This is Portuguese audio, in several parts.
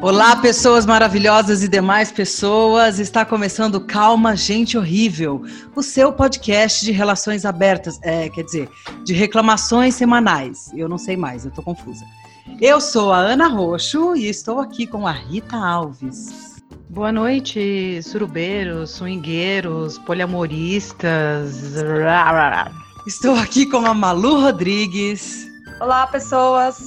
Olá, pessoas maravilhosas e demais pessoas. Está começando Calma, Gente Horrível, o seu podcast de relações abertas, é, quer dizer, de reclamações semanais. Eu não sei mais, eu tô confusa. Eu sou a Ana Roxo e estou aqui com a Rita Alves. Boa noite, surubeiros, swingueiros, poliamoristas. Estou aqui com a Malu Rodrigues. Olá, pessoas.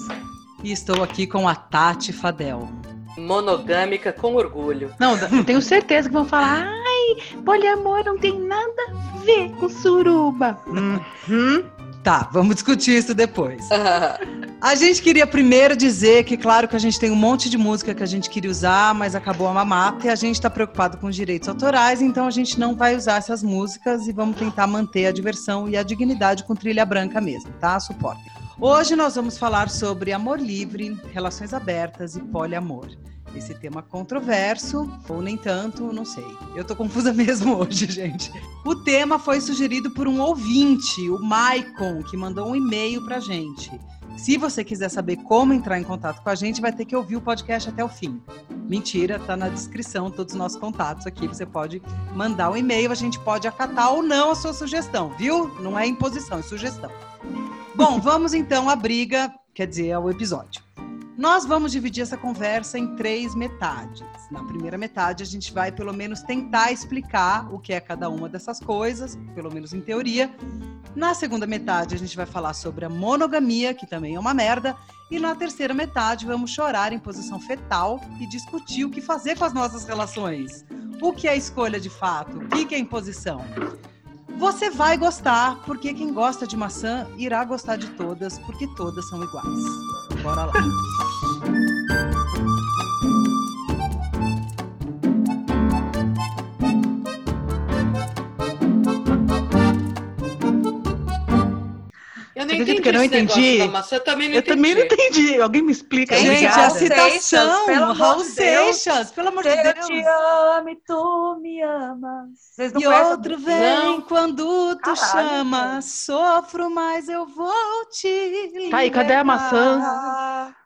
E estou aqui com a Tati Fadel monogâmica com orgulho. Não, eu tenho certeza que vão falar, ai, poliamor não tem nada a ver com suruba. Uhum. Tá, vamos discutir isso depois. a gente queria primeiro dizer que, claro, que a gente tem um monte de música que a gente queria usar, mas acabou a mamata e a gente está preocupado com os direitos autorais, então a gente não vai usar essas músicas e vamos tentar manter a diversão e a dignidade com trilha branca mesmo, tá? Suporte. Hoje nós vamos falar sobre amor livre, relações abertas e poliamor. Esse tema controverso, ou nem tanto, não sei. Eu tô confusa mesmo hoje, gente. O tema foi sugerido por um ouvinte, o Maicon, que mandou um e-mail pra gente. Se você quiser saber como entrar em contato com a gente, vai ter que ouvir o podcast até o fim. Mentira, tá na descrição todos os nossos contatos aqui. Você pode mandar um e-mail, a gente pode acatar ou não a sua sugestão, viu? Não é imposição, é sugestão. Bom, vamos então à briga, quer dizer, ao episódio. Nós vamos dividir essa conversa em três metades. Na primeira metade, a gente vai pelo menos tentar explicar o que é cada uma dessas coisas, pelo menos em teoria. Na segunda metade, a gente vai falar sobre a monogamia, que também é uma merda. E na terceira metade, vamos chorar em posição fetal e discutir o que fazer com as nossas relações. O que é escolha de fato? O que é imposição? Você vai gostar, porque quem gosta de maçã irá gostar de todas, porque todas são iguais. Bora lá. Eu não entendi. Eu não entendi. Maçã, eu também não eu entendi. também não entendi. Alguém me explica. Gente, Obrigada. a citação, pelo Raul amor de Deus. Seixas, pelo amor de Eu Deus. te amo e tu me amas. Vocês não E outro vem Não. quando tu Caralho, chama, sofro, mas eu vou te Tá, e cadê a maçã?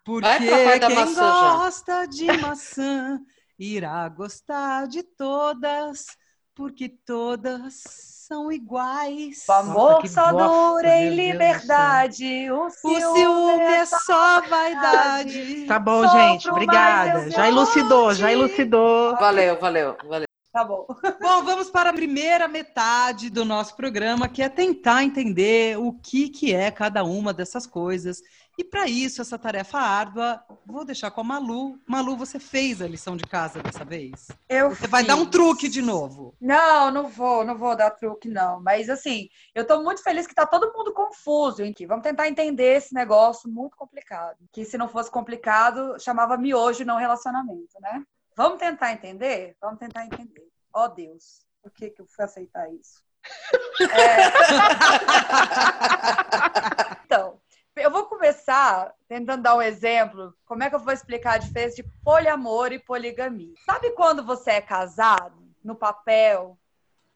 Porque da quem maçã já. gosta de maçã irá gostar de todas, porque todas são iguais. o amor que só bosta, dura em liberdade. O O ciúme, ciúme é é só vaidade. Tá bom, Sofro, gente. Obrigada. Já elucidou, já elucidou. Valeu, valeu, valeu. Tá bom. Bom, vamos para a primeira metade do nosso programa, que é tentar entender o que, que é cada uma dessas coisas. E para isso, essa tarefa árdua, vou deixar com a Malu. Malu, você fez a lição de casa dessa vez? Eu Você vai dar um fiz. truque de novo. Não, não vou, não vou dar truque, não. Mas assim, eu tô muito feliz que tá todo mundo confuso aqui. Vamos tentar entender esse negócio muito complicado. Que se não fosse complicado, chamava miojo e não relacionamento, né? Vamos tentar entender? Vamos tentar entender. Ó Deus, por que, que eu fui aceitar isso? É... então, eu vou começar tentando dar um exemplo. Como é que eu vou explicar a diferença de poliamor e poligamia? Sabe quando você é casado, no papel,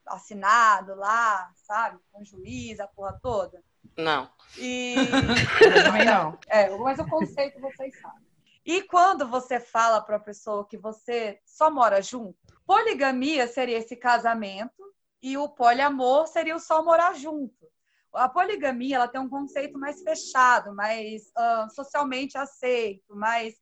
assinado lá, sabe? Com juiz, a porra toda? Não. E. Eu também não. É, mas o conceito vocês sabem. E quando você fala para a pessoa que você só mora junto, poligamia seria esse casamento e o poliamor seria o só morar junto. A poligamia ela tem um conceito mais fechado, mais ah, socialmente aceito, mais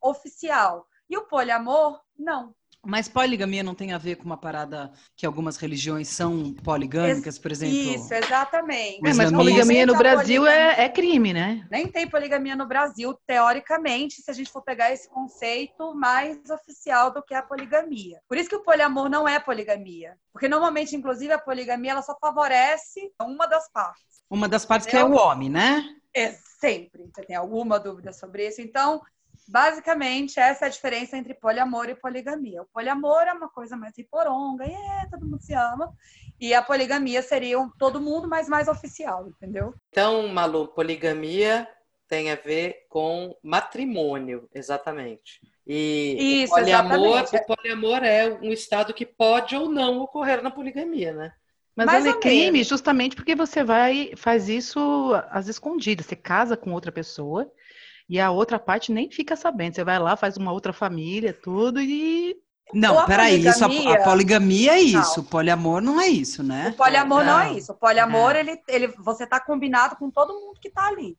oficial. E o poliamor, não. Mas poligamia não tem a ver com uma parada que algumas religiões são poligâmicas, por exemplo? Isso, exatamente. É, mas poligamia no Brasil poligamia- é, é crime, né? Nem tem poligamia no Brasil, teoricamente, se a gente for pegar esse conceito mais oficial do que a poligamia. Por isso que o poliamor não é poligamia. Porque normalmente, inclusive, a poligamia ela só favorece uma das partes. Uma das partes que é o homem, né? É sempre. Você tem alguma dúvida sobre isso? Então, basicamente, essa é a diferença entre poliamor e poligamia. O poliamor é uma coisa mais riporonga, e é, todo mundo se ama. E a poligamia seria um todo mundo, mas mais oficial, entendeu? Então, Malu, poligamia tem a ver com matrimônio, exatamente. E Isso, o, poliamor, exatamente. o poliamor é um estado que pode ou não ocorrer na poligamia, né? Mas Mais ela é crime menos. justamente porque você vai faz isso às escondidas. Você casa com outra pessoa E a outra parte nem fica sabendo. Você vai lá, faz uma outra família, tudo e não, peraí, isso, a, a, poligamia é isso, não. o poliamor não é isso, né? O poliamor não, não é isso. O poliamor, é. ele, ele, você tá combinado com todo mundo que tá ali.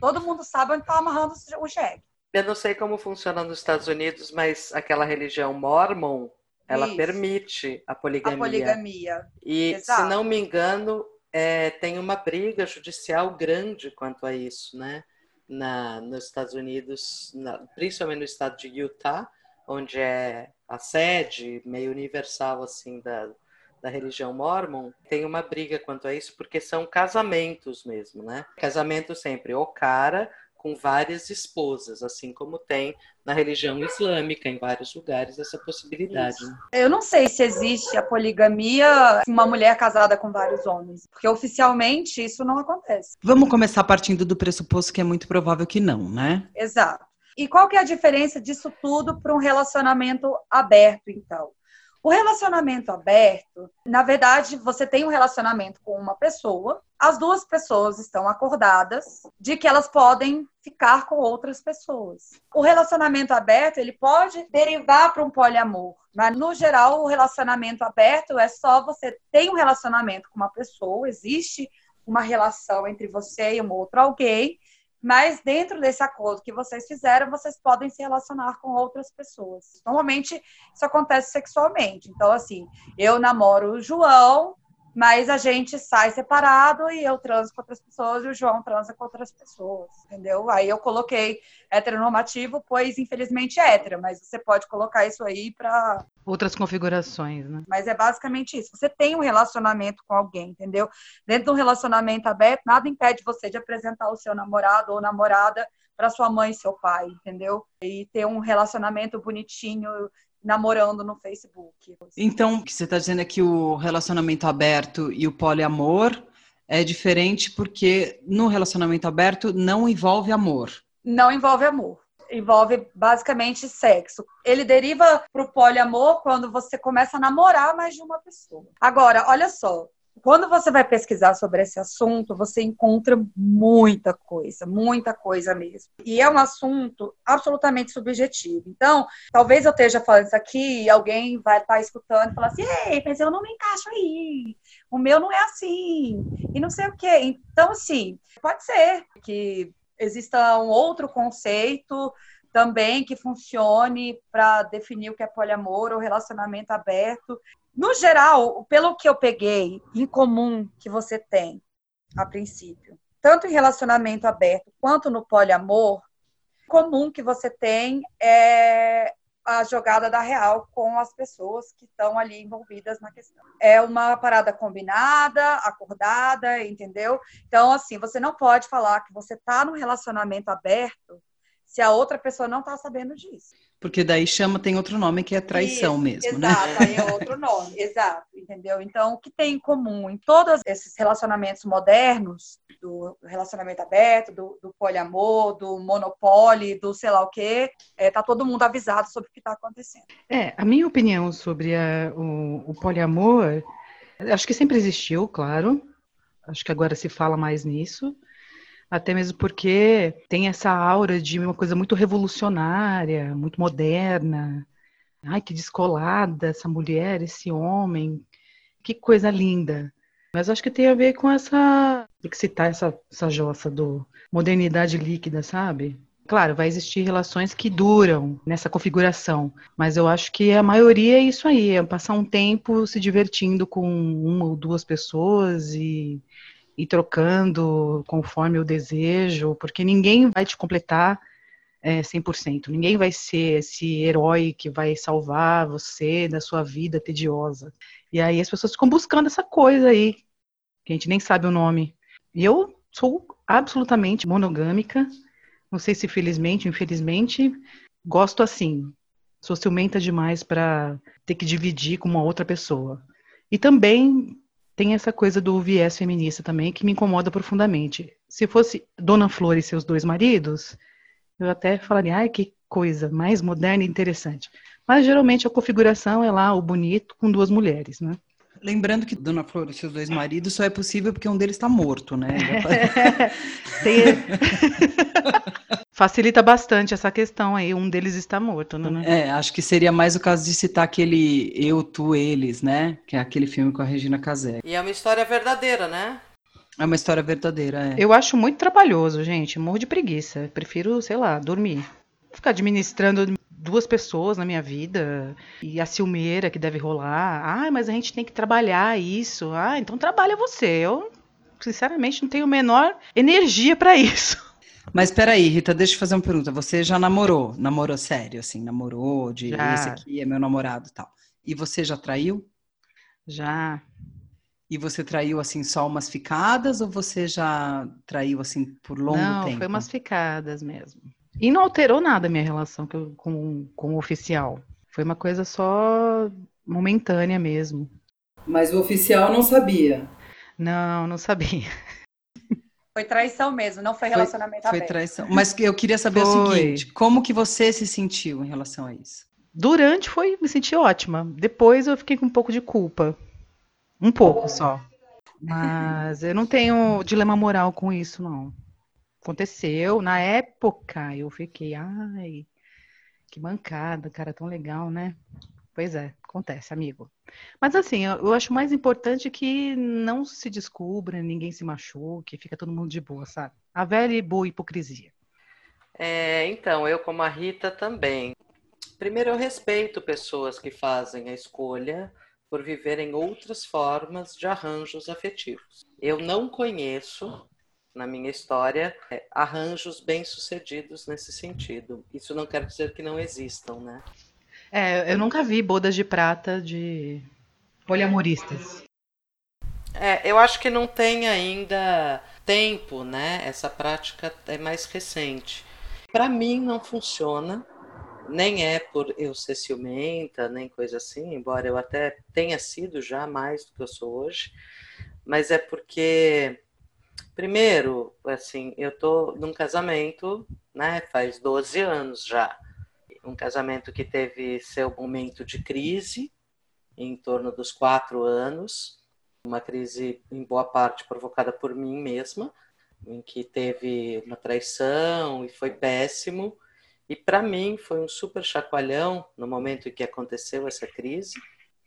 Todo mundo sabe onde tá amarrando o cheque. Eu não sei como funciona nos Estados Unidos, mas aquela religião mormon, ela isso. permite a poligamia. A poligamia. E, Exato. se não me engano, é, tem uma briga judicial grande quanto a isso, né? Na, nos Estados Unidos, na, principalmente no estado de Utah, onde é a sede meio universal assim da, da religião mormon, tem uma briga quanto a isso, porque são casamentos mesmo, né? Casamento sempre o cara com várias esposas, assim como tem na religião islâmica, em vários lugares, essa possibilidade. Né? Eu não sei se existe a poligamia, uma mulher casada com vários homens, porque oficialmente isso não acontece. Vamos começar partindo do pressuposto que é muito provável que não, né? Exato. E qual que é a diferença disso tudo para um relacionamento aberto, então? O relacionamento aberto, na verdade, você tem um relacionamento com uma pessoa, as duas pessoas estão acordadas de que elas podem ficar com outras pessoas. O relacionamento aberto, ele pode derivar para um poliamor, mas no geral o relacionamento aberto é só você tem um relacionamento com uma pessoa, existe uma relação entre você e um outro alguém, mas dentro desse acordo que vocês fizeram, vocês podem se relacionar com outras pessoas. Normalmente isso acontece sexualmente. Então, assim, eu namoro o João, mas a gente sai separado e eu transo com outras pessoas e o João transa com outras pessoas, entendeu? Aí eu coloquei heteronormativo, pois infelizmente é hétero, mas você pode colocar isso aí para outras configurações, né? Mas é basicamente isso. Você tem um relacionamento com alguém, entendeu? Dentro de um relacionamento aberto, nada impede você de apresentar o seu namorado ou namorada para sua mãe e seu pai, entendeu? E ter um relacionamento bonitinho namorando no Facebook. Então, o que você está dizendo é que o relacionamento aberto e o poliamor é diferente porque no relacionamento aberto não envolve amor. Não envolve amor. Envolve basicamente sexo. Ele deriva para o poliamor quando você começa a namorar mais de uma pessoa. Agora, olha só, quando você vai pesquisar sobre esse assunto, você encontra muita coisa, muita coisa mesmo. E é um assunto absolutamente subjetivo. Então, talvez eu esteja falando isso aqui e alguém vai estar escutando e falar assim: ei, mas eu não me encaixo aí. O meu não é assim. E não sei o quê. Então, assim, pode ser que exista um outro conceito também que funcione para definir o que é poliamor ou relacionamento aberto. No geral, pelo que eu peguei em comum que você tem a princípio, tanto em relacionamento aberto quanto no poliamor, comum que você tem é a jogada da real com as pessoas que estão ali envolvidas na questão. É uma parada combinada, acordada, entendeu? Então, assim, você não pode falar que você está no relacionamento aberto se a outra pessoa não está sabendo disso. Porque daí chama, tem outro nome que é traição Isso, mesmo, exato, né? Exato, aí é outro nome, exato, entendeu? Então, o que tem em comum em todos esses relacionamentos modernos, do relacionamento aberto, do, do poliamor, do monopólio, do sei lá o quê, é, tá todo mundo avisado sobre o que está acontecendo. É, a minha opinião sobre a, o, o poliamor, acho que sempre existiu, claro, acho que agora se fala mais nisso, até mesmo porque tem essa aura de uma coisa muito revolucionária, muito moderna. Ai, que descolada essa mulher, esse homem. Que coisa linda. Mas acho que tem a ver com essa. Tem que citar essa, essa jossa do modernidade líquida, sabe? Claro, vai existir relações que duram nessa configuração, mas eu acho que a maioria é isso aí, é passar um tempo se divertindo com uma ou duas pessoas e ir trocando conforme o desejo, porque ninguém vai te completar é, 100%. Ninguém vai ser esse herói que vai salvar você da sua vida tediosa. E aí as pessoas ficam buscando essa coisa aí, que a gente nem sabe o nome. E eu sou absolutamente monogâmica, não sei se felizmente infelizmente, gosto assim. Sou ciumenta demais para ter que dividir com uma outra pessoa. E também tem essa coisa do viés feminista também que me incomoda profundamente. Se fosse Dona Flor e seus dois maridos, eu até falaria, ai, que coisa mais moderna e interessante. Mas geralmente a configuração é lá o bonito com duas mulheres, né? Lembrando que Dona Flor e seus dois maridos só é possível porque um deles está morto, né? facilita bastante essa questão aí. Um deles está morto, né? É, acho que seria mais o caso de citar aquele Eu, Tu, Eles, né? Que é aquele filme com a Regina Casé. E é uma história verdadeira, né? É uma história verdadeira, é. Eu acho muito trabalhoso, gente. Morro de preguiça. Prefiro, sei lá, dormir. Ficar administrando duas pessoas na minha vida e a ciumeira que deve rolar. Ah, mas a gente tem que trabalhar isso. Ah, então trabalha você. Eu, sinceramente, não tenho a menor energia para isso. Mas peraí, Rita, deixa eu fazer uma pergunta. Você já namorou? Namorou sério, assim, namorou de já. esse aqui é meu namorado e tal. E você já traiu? Já. E você traiu assim só umas ficadas ou você já traiu assim por longo não, tempo? Não, foi umas ficadas mesmo. E não alterou nada a minha relação com, com o oficial. Foi uma coisa só momentânea mesmo. Mas o oficial não sabia? Não, não sabia. Foi traição mesmo, não foi relacionamento foi, foi aberto. Foi traição. Mas eu queria saber foi. o seguinte: como que você se sentiu em relação a isso? Durante foi, me senti ótima. Depois eu fiquei com um pouco de culpa. Um pouco só. Mas eu não tenho dilema moral com isso, não. Aconteceu. Na época eu fiquei, ai, que mancada, cara, tão legal, né? Pois é, acontece, amigo. Mas assim, eu, acho mais importante que não se descubra, ninguém se machuque, fica todo mundo de boa, sabe? A velha e boa hipocrisia. É, então, eu como a Rita também. Primeiro, eu respeito pessoas que fazem a escolha por viverem outras formas de arranjos afetivos. Eu não conheço, na minha história, é, arranjos bem-sucedidos nesse sentido. Isso não quer dizer que não existam, né? É, eu nunca vi bodas de prata de poliamoristas. É, eu acho que não tem ainda tempo, né? Essa prática é mais recente. Para mim não funciona nem é por eu ser ciumenta, nem coisa assim, embora eu até tenha sido já mais do que eu sou hoje, mas é porque, primeiro, assim, eu tô num casamento, né, faz 12 anos já, um casamento que teve seu momento de crise, em torno dos quatro anos, uma crise em boa parte provocada por mim mesma, em que teve uma traição e foi péssimo, e para mim foi um super chacoalhão no momento em que aconteceu essa crise,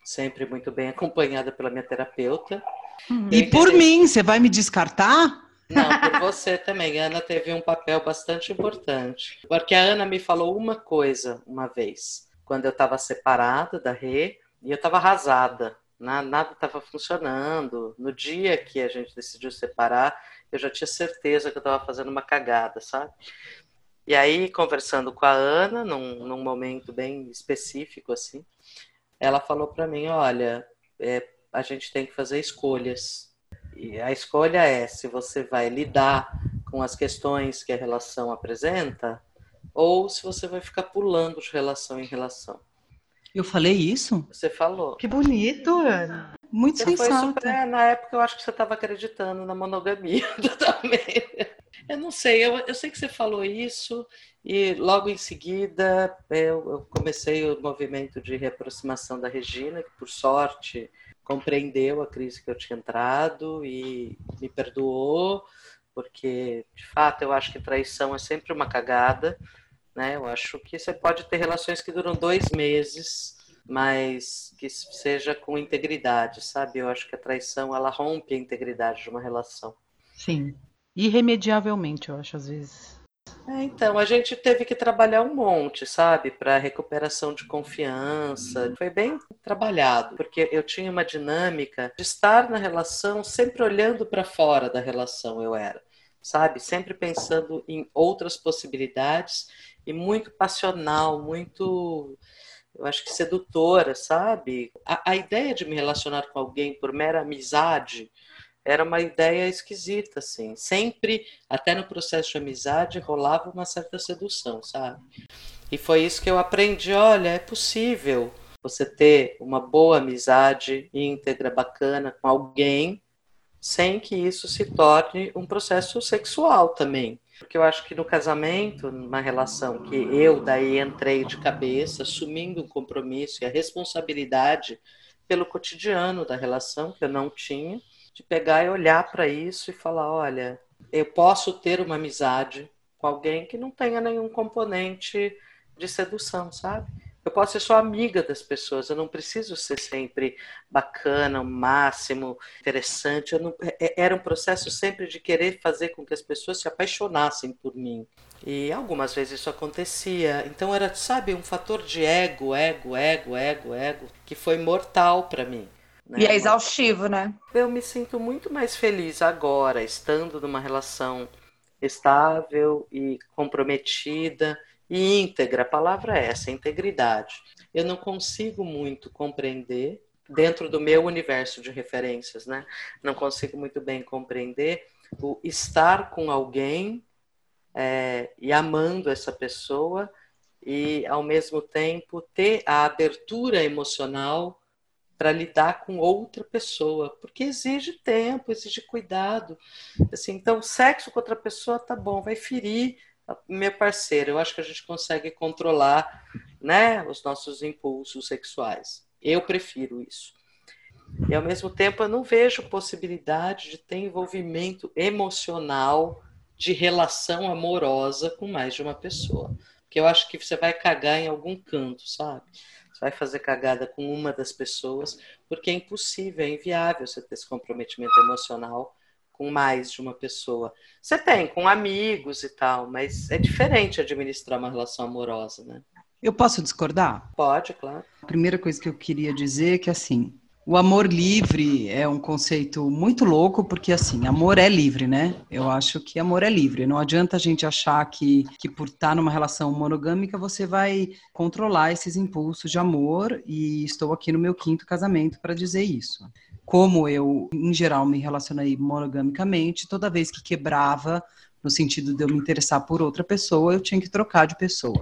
sempre muito bem acompanhada pela minha terapeuta. Uhum. E por mim, você vai me descartar? Não, por você também. A Ana teve um papel bastante importante. Porque a Ana me falou uma coisa uma vez, quando eu estava separada da Rê, e eu estava arrasada, nada estava funcionando. No dia que a gente decidiu separar, eu já tinha certeza que eu estava fazendo uma cagada, sabe? E aí, conversando com a Ana, num, num momento bem específico, assim, ela falou para mim: olha, é, a gente tem que fazer escolhas. E a escolha é se você vai lidar com as questões que a relação apresenta ou se você vai ficar pulando de relação em relação. Eu falei isso? Você falou. Que bonito, Ana. Muito você sensato. Super, é, na época eu acho que você estava acreditando na monogamia também. Eu não sei, eu, eu sei que você falou isso e logo em seguida eu, eu comecei o movimento de reaproximação da Regina, que por sorte compreendeu a crise que eu tinha entrado e me perdoou, porque de fato eu acho que traição é sempre uma cagada, né? Eu acho que você pode ter relações que duram dois meses, mas que seja com integridade, sabe? Eu acho que a traição ela rompe a integridade de uma relação. Sim. Irremediavelmente, eu acho, às vezes. É, então, a gente teve que trabalhar um monte, sabe, para recuperação de confiança. Foi bem trabalhado, porque eu tinha uma dinâmica de estar na relação sempre olhando para fora da relação, eu era, sabe, sempre pensando em outras possibilidades e muito passional, muito, eu acho que sedutora, sabe? A, a ideia de me relacionar com alguém por mera amizade era uma ideia esquisita, assim. Sempre, até no processo de amizade, rolava uma certa sedução, sabe? E foi isso que eu aprendi. Olha, é possível você ter uma boa amizade íntegra, bacana com alguém, sem que isso se torne um processo sexual também. Porque eu acho que no casamento, numa relação que eu daí entrei de cabeça, assumindo um compromisso e a responsabilidade pelo cotidiano da relação que eu não tinha, de pegar e olhar para isso e falar: olha, eu posso ter uma amizade com alguém que não tenha nenhum componente de sedução, sabe? Eu posso ser só amiga das pessoas, eu não preciso ser sempre bacana, o máximo, interessante. Não, é, é, era um processo sempre de querer fazer com que as pessoas se apaixonassem por mim. E algumas vezes isso acontecia. Então era, sabe, um fator de ego, ego, ego, ego, ego, que foi mortal para mim. Né? E é exaustivo, né? Eu me sinto muito mais feliz agora, estando numa relação estável e comprometida e íntegra, a palavra é essa, integridade. Eu não consigo muito compreender, dentro do meu universo de referências, né? Não consigo muito bem compreender o estar com alguém é, e amando essa pessoa e, ao mesmo tempo, ter a abertura emocional para lidar com outra pessoa, porque exige tempo, exige cuidado. Assim, então, sexo com outra pessoa tá bom, vai ferir meu parceiro, eu acho que a gente consegue controlar né, os nossos impulsos sexuais. Eu prefiro isso. E ao mesmo tempo eu não vejo possibilidade de ter envolvimento emocional de relação amorosa com mais de uma pessoa. Porque eu acho que você vai cagar em algum canto, sabe? Vai fazer cagada com uma das pessoas, porque é impossível, é inviável você ter esse comprometimento emocional com mais de uma pessoa. Você tem com amigos e tal, mas é diferente administrar uma relação amorosa, né? Eu posso discordar? Pode, claro. A primeira coisa que eu queria dizer é que assim, o amor livre é um conceito muito louco, porque assim, amor é livre, né? Eu acho que amor é livre. Não adianta a gente achar que, que por estar numa relação monogâmica você vai controlar esses impulsos de amor, e estou aqui no meu quinto casamento para dizer isso como eu, em geral, me relacionei monogamicamente, toda vez que quebrava, no sentido de eu me interessar por outra pessoa, eu tinha que trocar de pessoa.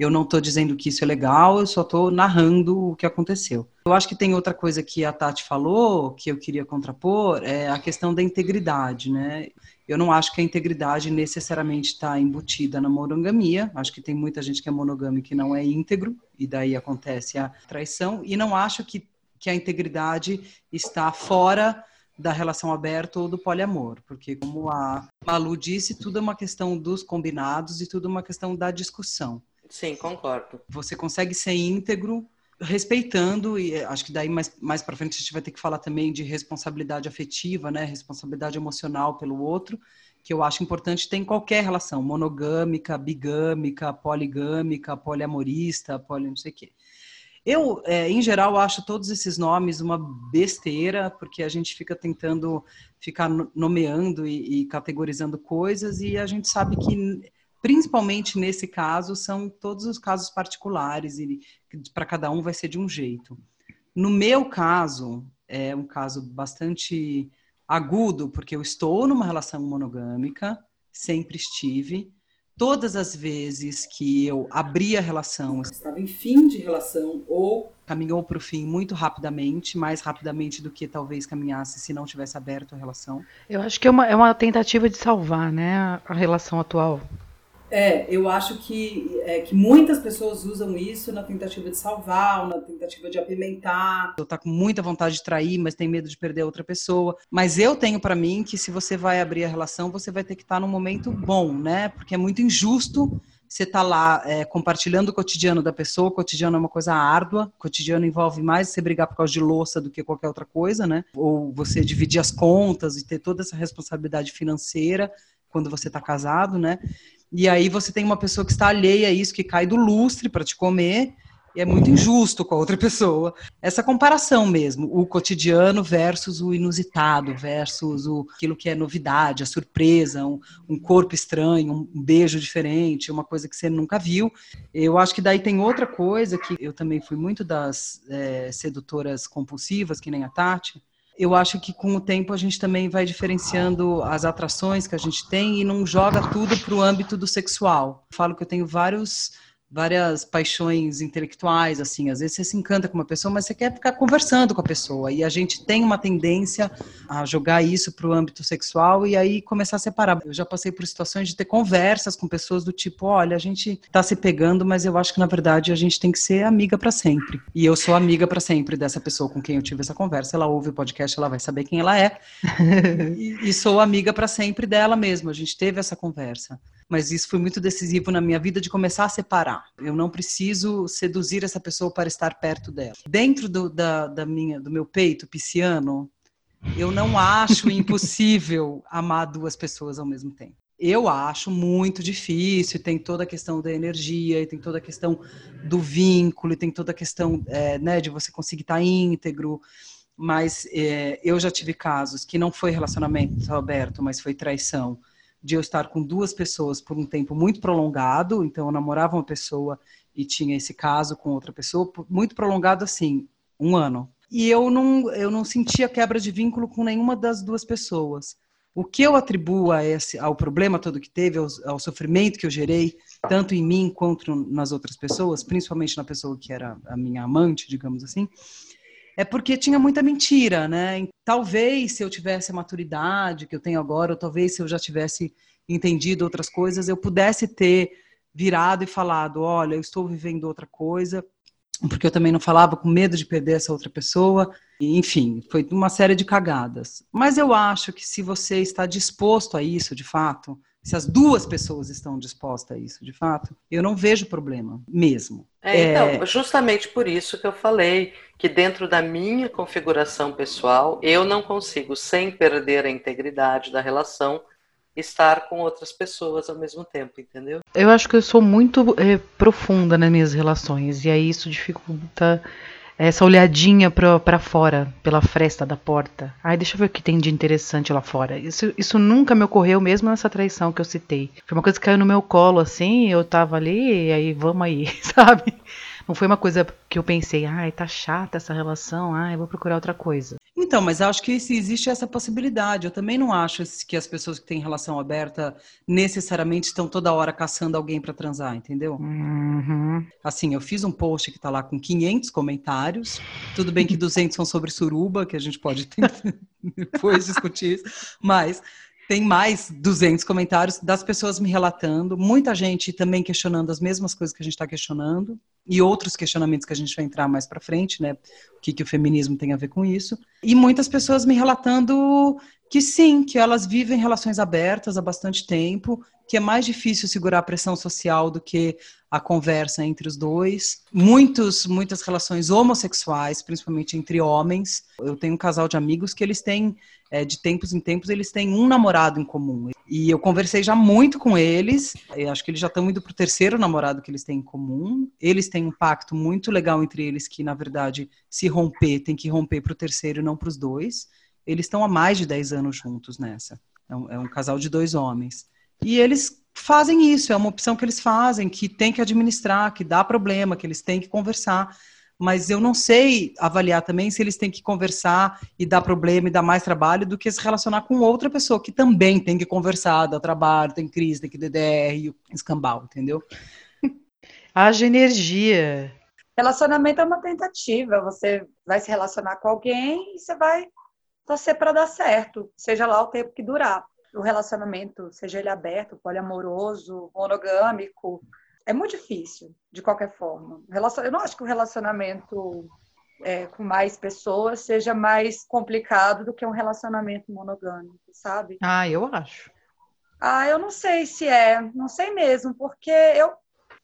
Eu não estou dizendo que isso é legal, eu só estou narrando o que aconteceu. Eu acho que tem outra coisa que a Tati falou, que eu queria contrapor, é a questão da integridade, né? Eu não acho que a integridade necessariamente está embutida na monogamia. Acho que tem muita gente que é monogâmica e não é íntegro, e daí acontece a traição. E não acho que que a integridade está fora da relação aberta ou do poliamor, porque como a Malu disse, tudo é uma questão dos combinados e tudo é uma questão da discussão. Sim, concordo. Você consegue ser íntegro respeitando e acho que daí mais mais para frente a gente vai ter que falar também de responsabilidade afetiva, né, responsabilidade emocional pelo outro, que eu acho importante ter em qualquer relação, monogâmica, bigâmica, poligâmica, poliamorista, poli não sei quê. Eu, é, em geral, acho todos esses nomes uma besteira, porque a gente fica tentando ficar nomeando e, e categorizando coisas, e a gente sabe que, principalmente nesse caso, são todos os casos particulares, e para cada um vai ser de um jeito. No meu caso, é um caso bastante agudo, porque eu estou numa relação monogâmica, sempre estive, todas as vezes que eu abri a relação, estava em fim de relação ou caminhou para o fim muito rapidamente, mais rapidamente do que talvez caminhasse se não tivesse aberto a relação. Eu acho que é uma, é uma tentativa de salvar, né, a relação atual. É, eu acho que, é, que muitas pessoas usam isso na tentativa de salvar, na tentativa de apimentar. Eu tá com muita vontade de trair, mas tem medo de perder outra pessoa. Mas eu tenho para mim que se você vai abrir a relação, você vai ter que estar tá num momento bom, né? Porque é muito injusto você tá lá é, compartilhando o cotidiano da pessoa, o cotidiano é uma coisa árdua, o cotidiano envolve mais você brigar por causa de louça do que qualquer outra coisa, né? Ou você dividir as contas e ter toda essa responsabilidade financeira quando você está casado, né? E aí você tem uma pessoa que está alheia a isso, que cai do lustre para te comer, e é muito injusto com a outra pessoa. Essa comparação mesmo, o cotidiano versus o inusitado, versus o, aquilo que é novidade, a surpresa, um, um, corpo estranho, um beijo diferente, uma coisa que você nunca viu. Eu acho que daí tem outra coisa que eu também fui muito das é, sedutoras compulsivas, que nem a Tati, eu acho que com o tempo a gente também vai diferenciando as atrações que a gente tem e não joga tudo para o âmbito do sexual. falo que eu tenho vários várias paixões intelectuais, assim, às vezes você se encanta com uma pessoa, mas você quer ficar conversando com a pessoa, e a gente tem uma tendência a jogar isso para o âmbito sexual e aí começar a separar. Eu já passei por situações de ter conversas com pessoas do tipo, olha, a gente está se pegando, mas eu acho que na verdade a gente tem que ser amiga para sempre. E eu sou amiga para sempre dessa pessoa com quem eu tive essa conversa, ela ouve o podcast, ela vai saber quem ela é, e, e sou amiga para sempre dela mesmo, a gente teve essa conversa. Mas isso foi muito decisivo na minha vida de começar a separar. Eu não preciso seduzir essa pessoa para estar perto dela. Dentro do, da, da minha, do meu peito pisciano, eu não acho impossível amar duas pessoas ao mesmo tempo. Eu acho muito difícil, tem toda a questão da energia, tem toda a questão do vínculo, tem toda a questão é, né, de você conseguir estar íntegro. Mas é, eu já tive casos que não foi relacionamento aberto, mas foi traição, de eu estar com duas pessoas por um tempo muito prolongado. Então, eu namorava uma pessoa e tinha esse caso com outra pessoa, muito prolongado assim, um ano. E eu não, eu não sentia quebra de vínculo com nenhuma das duas pessoas. O que eu atribuo a esse, ao problema todo que teve, ao, ao, sofrimento que eu gerei, tanto em mim quanto nas outras pessoas, principalmente na pessoa que era a minha amante, digamos assim, é porque tinha muita mentira, né? Talvez se eu tivesse a maturidade que eu tenho agora, ou talvez se eu já tivesse entendido outras coisas, eu pudesse ter virado e falado: olha, eu estou vivendo outra coisa, porque eu também não falava com medo de perder essa outra pessoa. Enfim, foi uma série de cagadas. Mas eu acho que se você está disposto a isso, de fato, se as duas pessoas estão dispostas a isso, de fato, eu não vejo problema mesmo. É, então, é... justamente por isso que eu falei que dentro da minha configuração pessoal, eu não consigo, sem perder a integridade da relação, estar com outras pessoas ao mesmo tempo, entendeu? Eu acho que eu sou muito é, profunda nas minhas relações e aí isso dificulta essa olhadinha para fora, pela fresta da porta. Ai, deixa eu ver o que tem de interessante lá fora. Isso, isso nunca me ocorreu, mesmo nessa traição que eu citei. Foi uma coisa que caiu no meu colo, assim, eu tava ali, e aí vamos aí, sabe? Não foi uma coisa que eu pensei, ai, tá chata essa relação, ai, vou procurar outra coisa. Então, mas acho que existe essa possibilidade. Eu também não acho que as pessoas que têm relação aberta necessariamente estão toda hora caçando alguém para transar, entendeu? Uhum. Assim, eu fiz um post que tá lá com 500 comentários. Tudo bem que 200 são sobre suruba, que a gente pode depois discutir isso, mas tem mais 200 comentários das pessoas me relatando, muita gente também questionando as mesmas coisas que a gente está questionando e outros questionamentos que a gente vai entrar mais para frente, né? O que, que o feminismo tem a ver com isso? E muitas pessoas me relatando que sim, que elas vivem relações abertas há bastante tempo, que é mais difícil segurar a pressão social do que a conversa entre os dois. Muitos, muitas relações homossexuais, principalmente entre homens. Eu tenho um casal de amigos que eles têm, é, de tempos em tempos, eles têm um namorado em comum. E eu conversei já muito com eles. acho que eles já estão indo para o terceiro namorado que eles têm em comum. Eles têm um pacto muito legal entre eles que, na verdade, se romper, tem que romper para o terceiro e não para os dois. Eles estão há mais de 10 anos juntos nessa. É um, é um casal de dois homens. E eles fazem isso, é uma opção que eles fazem, que tem que administrar, que dá problema, que eles têm que conversar. Mas eu não sei avaliar também se eles têm que conversar e dar problema e dar mais trabalho do que se relacionar com outra pessoa que também tem que conversar, dar trabalho, tem crise, tem que DDR, escambau, entendeu? Haja energia. Relacionamento é uma tentativa. Você vai se relacionar com alguém e você vai torcer para dar certo, seja lá o tempo que durar o relacionamento, seja ele aberto, poliamoroso, monogâmico, é muito difícil, de qualquer forma. Eu não acho que o relacionamento é, com mais pessoas seja mais complicado do que um relacionamento monogâmico, sabe? Ah, eu acho. Ah, eu não sei se é, não sei mesmo, porque eu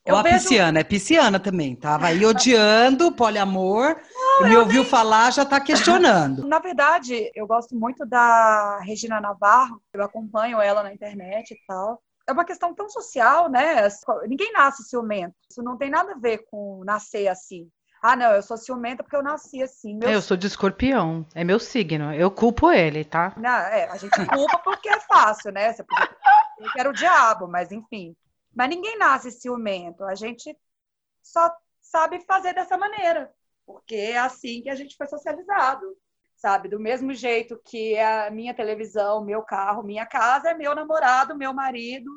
é uma vejo... pisciana, é pisciana também. Tava aí odiando poliamor, não, me ouviu nem... falar, já está questionando. Na verdade, eu gosto muito da Regina Navarro, eu acompanho ela na internet e tal. É uma questão tão social, né? Ninguém nasce ciumento. Isso não tem nada a ver com nascer assim. Ah, não, eu sou ciumenta porque eu nasci assim. Meu... Eu sou de escorpião, é meu signo. Eu culpo ele, tá? Não, é, a gente culpa porque é fácil, né? Você podia... Eu quero o diabo, mas enfim. Mas ninguém nasce ciumento, a gente só sabe fazer dessa maneira, porque é assim que a gente foi socializado, sabe? Do mesmo jeito que a minha televisão, meu carro, minha casa é meu namorado, meu marido,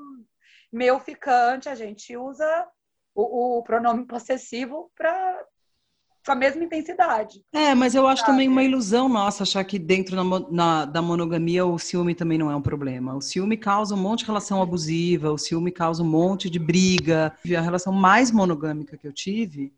meu ficante, a gente usa o, o pronome possessivo para com a mesma intensidade. É, mas eu acho sabe? também uma ilusão nossa achar que dentro na, na, da monogamia o ciúme também não é um problema. O ciúme causa um monte de relação abusiva, o ciúme causa um monte de briga. A relação mais monogâmica que eu tive,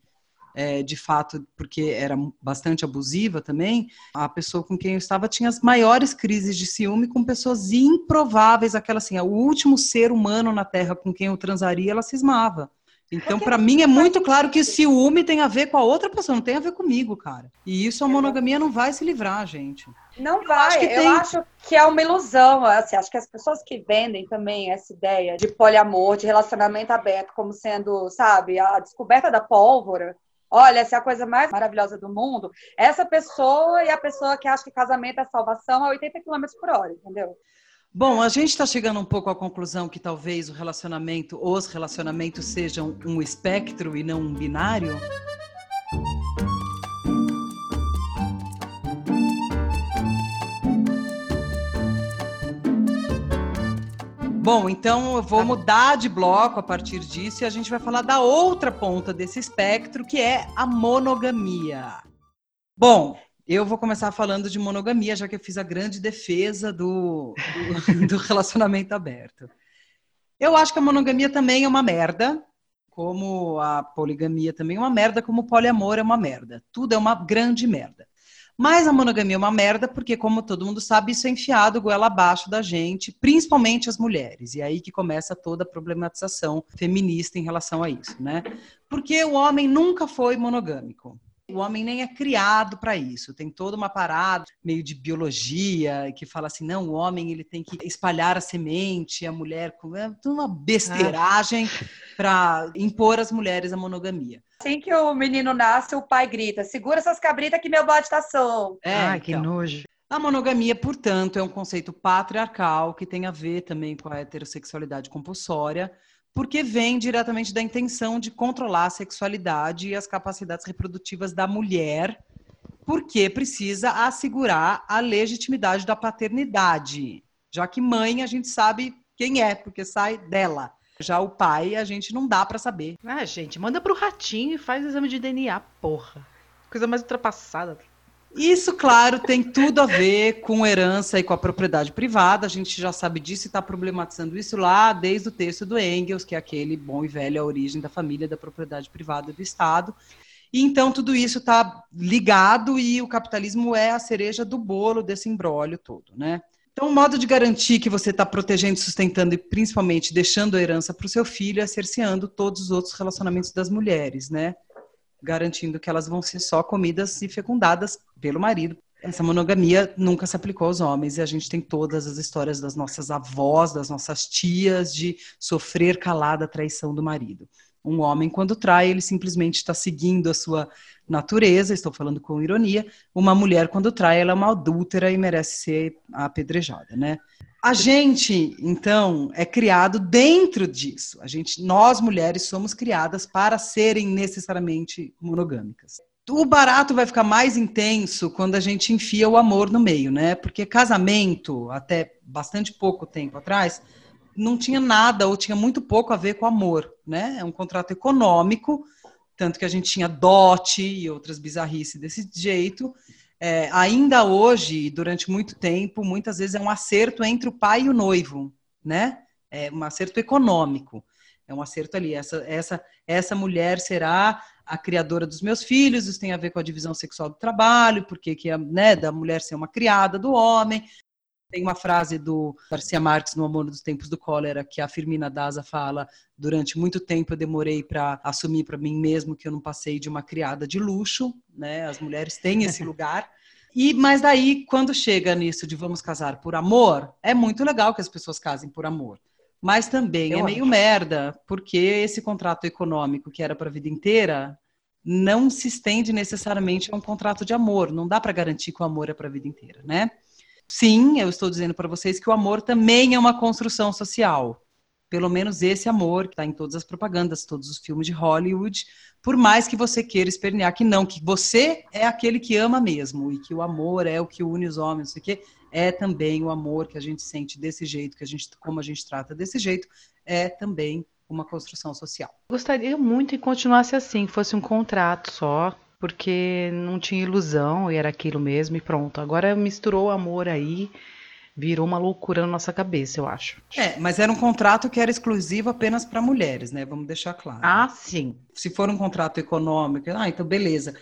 é, de fato, porque era bastante abusiva também, a pessoa com quem eu estava tinha as maiores crises de ciúme com pessoas improváveis, aquela assim, o último ser humano na Terra com quem eu transaria, ela cismava. Então, para mim, é muito claro que ciúme tem a ver com a outra pessoa, não tem a ver comigo, cara. E isso a monogamia não vai se livrar, gente. Não eu vai. Acho que tem... Eu acho que é uma ilusão. Assim, acho que as pessoas que vendem também essa ideia de poliamor, de relacionamento aberto, como sendo, sabe, a descoberta da pólvora. Olha, essa é a coisa mais maravilhosa do mundo. Essa pessoa e a pessoa que acha que casamento é salvação a 80 km por hora, entendeu? Bom, a gente está chegando um pouco à conclusão que talvez o relacionamento, os relacionamentos sejam um espectro e não um binário. Bom, então eu vou mudar de bloco a partir disso e a gente vai falar da outra ponta desse espectro, que é a monogamia. Bom, eu vou começar falando de monogamia, já que eu fiz a grande defesa do, do, do relacionamento aberto. Eu acho que a monogamia também é uma merda, como a poligamia também é uma merda, como o poliamor é uma merda. Tudo é uma grande merda. Mas a monogamia é uma merda porque, como todo mundo sabe, isso é enfiado goela abaixo da gente, principalmente as mulheres. E é aí que começa toda a problematização feminista em relação a isso, né? Porque o homem nunca foi monogâmico. O homem nem é criado para isso. Tem toda uma parada meio de biologia que fala assim, não, o homem ele tem que espalhar a semente, a mulher é uma besteiragem ah. para impor às mulheres a monogamia. Assim que o menino nasce, o pai grita: segura essas cabritas que meu bode tá solto. É, Ai, que então. nojo. A monogamia, portanto, é um conceito patriarcal que tem a ver também com a heterossexualidade compulsória, porque vem diretamente da intenção de controlar a sexualidade e as capacidades reprodutivas da mulher, porque precisa assegurar a legitimidade da paternidade, já que mãe a gente sabe quem é, porque sai dela. Já o pai a gente não dá para saber. Ah, gente, manda pro ratinho e faz exame de DNA, porra. Coisa mais ultrapassada. Isso, claro, tem tudo a ver com herança e com a propriedade privada. A gente já sabe disso e está problematizando isso lá desde o texto do Engels, que é aquele bom e velho a origem da família da propriedade privada do Estado. E então tudo isso está ligado e o capitalismo é a cereja do bolo desse embrólio todo, né? Então, o modo de garantir que você está protegendo, sustentando e principalmente deixando a herança para o seu filho é cerceando todos os outros relacionamentos das mulheres, né? Garantindo que elas vão ser só comidas e fecundadas pelo marido. Essa monogamia nunca se aplicou aos homens e a gente tem todas as histórias das nossas avós, das nossas tias, de sofrer calada a traição do marido. Um homem, quando trai, ele simplesmente está seguindo a sua natureza, estou falando com ironia. Uma mulher, quando trai, ela é uma adúltera e merece ser apedrejada, né? A gente, então, é criado dentro disso. A gente, nós mulheres somos criadas para serem necessariamente monogâmicas. O barato vai ficar mais intenso quando a gente enfia o amor no meio, né? Porque casamento, até bastante pouco tempo atrás, não tinha nada ou tinha muito pouco a ver com amor, né? É um contrato econômico, tanto que a gente tinha dote e outras bizarrices desse jeito. É, ainda hoje, durante muito tempo, muitas vezes é um acerto entre o pai e o noivo, né? É um acerto econômico. É um acerto ali. Essa, essa, essa mulher será a criadora dos meus filhos, isso tem a ver com a divisão sexual do trabalho, porque que a, né, da mulher ser uma criada do homem. Tem uma frase do Garcia Marques no Amor dos Tempos do Cólera que a Firmina Daza fala: durante muito tempo eu demorei para assumir para mim mesmo que eu não passei de uma criada de luxo, né? As mulheres têm esse lugar. E mas daí quando chega nisso de vamos casar por amor, é muito legal que as pessoas casem por amor. Mas também eu é meio acho. merda, porque esse contrato econômico que era para a vida inteira não se estende necessariamente a um contrato de amor. Não dá para garantir que o amor é para a vida inteira, né? Sim, eu estou dizendo para vocês que o amor também é uma construção social. Pelo menos esse amor que está em todas as propagandas, todos os filmes de Hollywood, por mais que você queira espernear que não, que você é aquele que ama mesmo e que o amor é o que une os homens, não sei o quê, é também o amor que a gente sente desse jeito, que a gente, como a gente trata desse jeito, é também uma construção social. Gostaria muito que continuasse assim, fosse um contrato só, porque não tinha ilusão e era aquilo mesmo e pronto. Agora misturou o amor aí, virou uma loucura na nossa cabeça, eu acho. É, mas era um contrato que era exclusivo apenas para mulheres, né? Vamos deixar claro. Ah, sim. Se for um contrato econômico, ah, então beleza.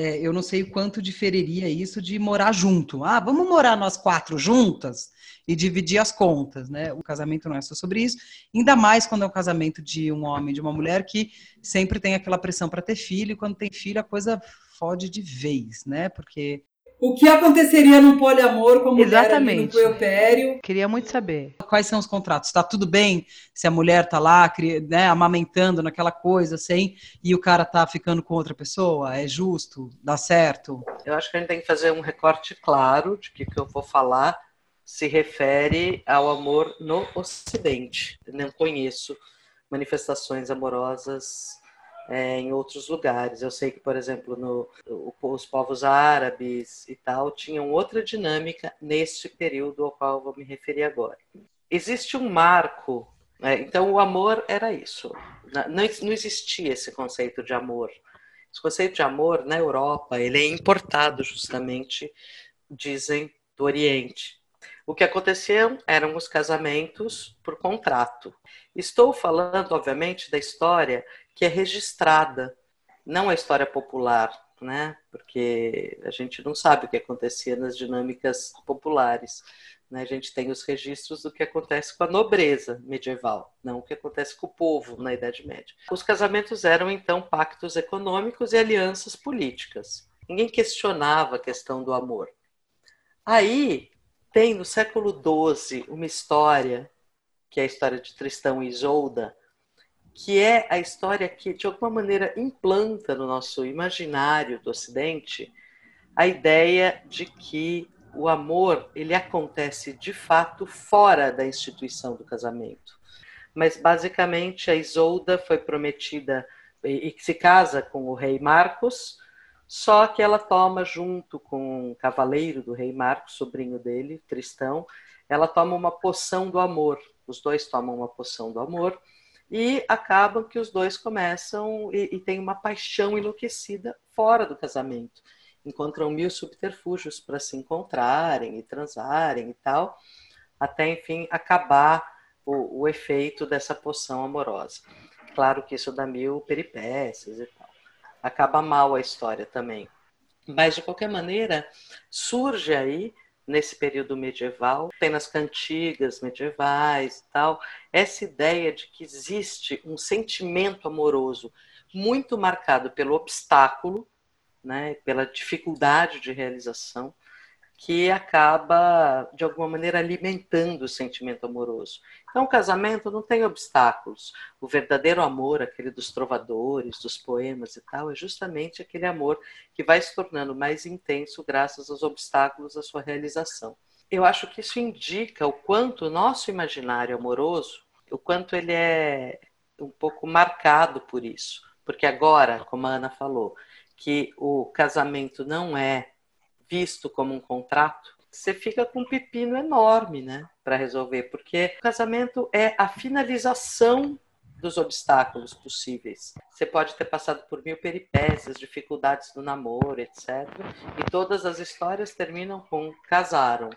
É, eu não sei o quanto diferiria isso de morar junto. Ah, vamos morar nós quatro juntas e dividir as contas, né? O casamento não é só sobre isso, ainda mais quando é um casamento de um homem e de uma mulher que sempre tem aquela pressão para ter filho, e quando tem filho a coisa fode de vez, né? Porque o que aconteceria num poliamor com a mulher Exatamente. no puerpério? Queria muito saber. Quais são os contratos? Está tudo bem se a mulher está lá, né, amamentando naquela coisa, assim, e o cara está ficando com outra pessoa? É justo? Dá certo? Eu acho que a gente tem que fazer um recorte claro de que o que eu vou falar se refere ao amor no Ocidente. Não conheço manifestações amorosas é, em outros lugares. Eu sei que, por exemplo, no, os povos árabes e tal tinham outra dinâmica neste período ao qual vou me referir agora. Existe um marco, né? então o amor era isso. Não, não existia esse conceito de amor. Esse conceito de amor na Europa ele é importado justamente, dizem, do Oriente. O que acontecia eram os casamentos por contrato. Estou falando, obviamente, da história que é registrada, não a história popular, né? Porque a gente não sabe o que acontecia nas dinâmicas populares. Né? A gente tem os registros do que acontece com a nobreza medieval, não o que acontece com o povo na Idade Média. Os casamentos eram então pactos econômicos e alianças políticas. Ninguém questionava a questão do amor. Aí tem no século XII uma história, que é a história de Tristão e Isolda, que é a história que, de alguma maneira, implanta no nosso imaginário do Ocidente a ideia de que o amor ele acontece de fato fora da instituição do casamento. Mas basicamente a Isolda foi prometida e, se casa com o rei Marcos, só que ela toma junto com o cavaleiro do rei Marcos, sobrinho dele, Tristão, ela toma uma poção do amor. Os dois tomam uma poção do amor e acabam que os dois começam e, e têm uma paixão enlouquecida fora do casamento. Encontram mil subterfúgios para se encontrarem e transarem e tal, até enfim acabar o, o efeito dessa poção amorosa. Claro que isso dá mil peripécias e tal. Acaba mal a história também. Mas, de qualquer maneira, surge aí nesse período medieval, tem nas cantigas medievais e tal, essa ideia de que existe um sentimento amoroso muito marcado pelo obstáculo, né, pela dificuldade de realização, que acaba, de alguma maneira, alimentando o sentimento amoroso. Então, o casamento não tem obstáculos. O verdadeiro amor, aquele dos trovadores, dos poemas e tal, é justamente aquele amor que vai se tornando mais intenso graças aos obstáculos da sua realização. Eu acho que isso indica o quanto o nosso imaginário amoroso, o quanto ele é um pouco marcado por isso. Porque agora, como a Ana falou, que o casamento não é visto como um contrato, você fica com um pepino enorme, né, para resolver, porque o casamento é a finalização dos obstáculos possíveis. Você pode ter passado por mil peripécias, dificuldades no namoro, etc. E todas as histórias terminam com casaram,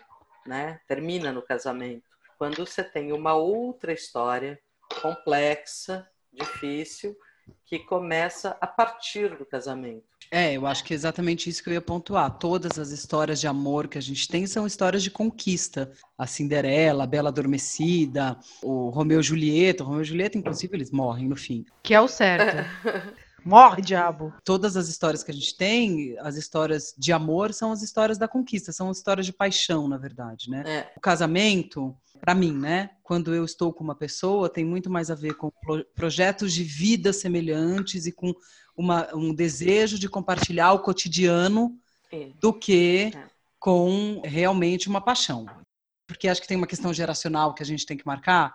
né? Termina no casamento. Quando você tem uma outra história complexa, difícil, que começa a partir do casamento. É, eu acho que é exatamente isso que eu ia pontuar. Todas as histórias de amor que a gente tem são histórias de conquista. A Cinderela, a Bela Adormecida, o Romeu e Julieta. O Romeu e Julieta, inclusive, eles morrem no fim. Que é o certo. Morre, diabo. Todas as histórias que a gente tem, as histórias de amor, são as histórias da conquista, são histórias de paixão, na verdade, né? É. O casamento, para mim, né? Quando eu estou com uma pessoa, tem muito mais a ver com projetos de vida semelhantes e com uma, um desejo de compartilhar o cotidiano é. do que é. com realmente uma paixão. Porque acho que tem uma questão geracional que a gente tem que marcar,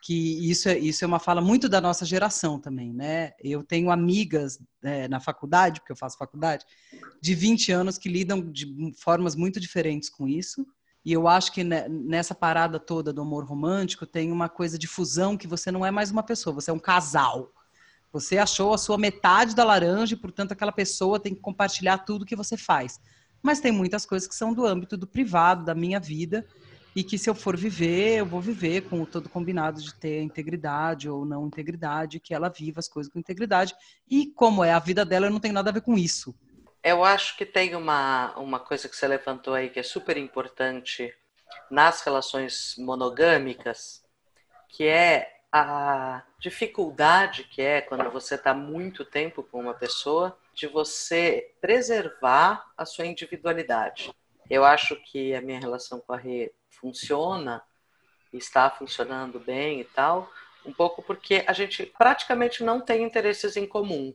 que isso é, isso é uma fala muito da nossa geração também, né? Eu tenho amigas é, na faculdade, porque eu faço faculdade, de 20 anos que lidam de formas muito diferentes com isso. E eu acho que nessa parada toda do amor romântico tem uma coisa de fusão que você não é mais uma pessoa, você é um casal. Você achou a sua metade da laranja e, portanto, aquela pessoa tem que compartilhar tudo que você faz. Mas tem muitas coisas que são do âmbito do privado, da minha vida, e que se eu for viver, eu vou viver com todo combinado de ter integridade ou não integridade, que ela viva as coisas com integridade. E como é a vida dela, eu não tenho nada a ver com isso. Eu acho que tem uma, uma coisa que você levantou aí que é super importante nas relações monogâmicas, que é a dificuldade que é quando você está muito tempo com uma pessoa de você preservar a sua individualidade. Eu acho que a minha relação com a Rê funciona, está funcionando bem e tal, um pouco porque a gente praticamente não tem interesses em comum.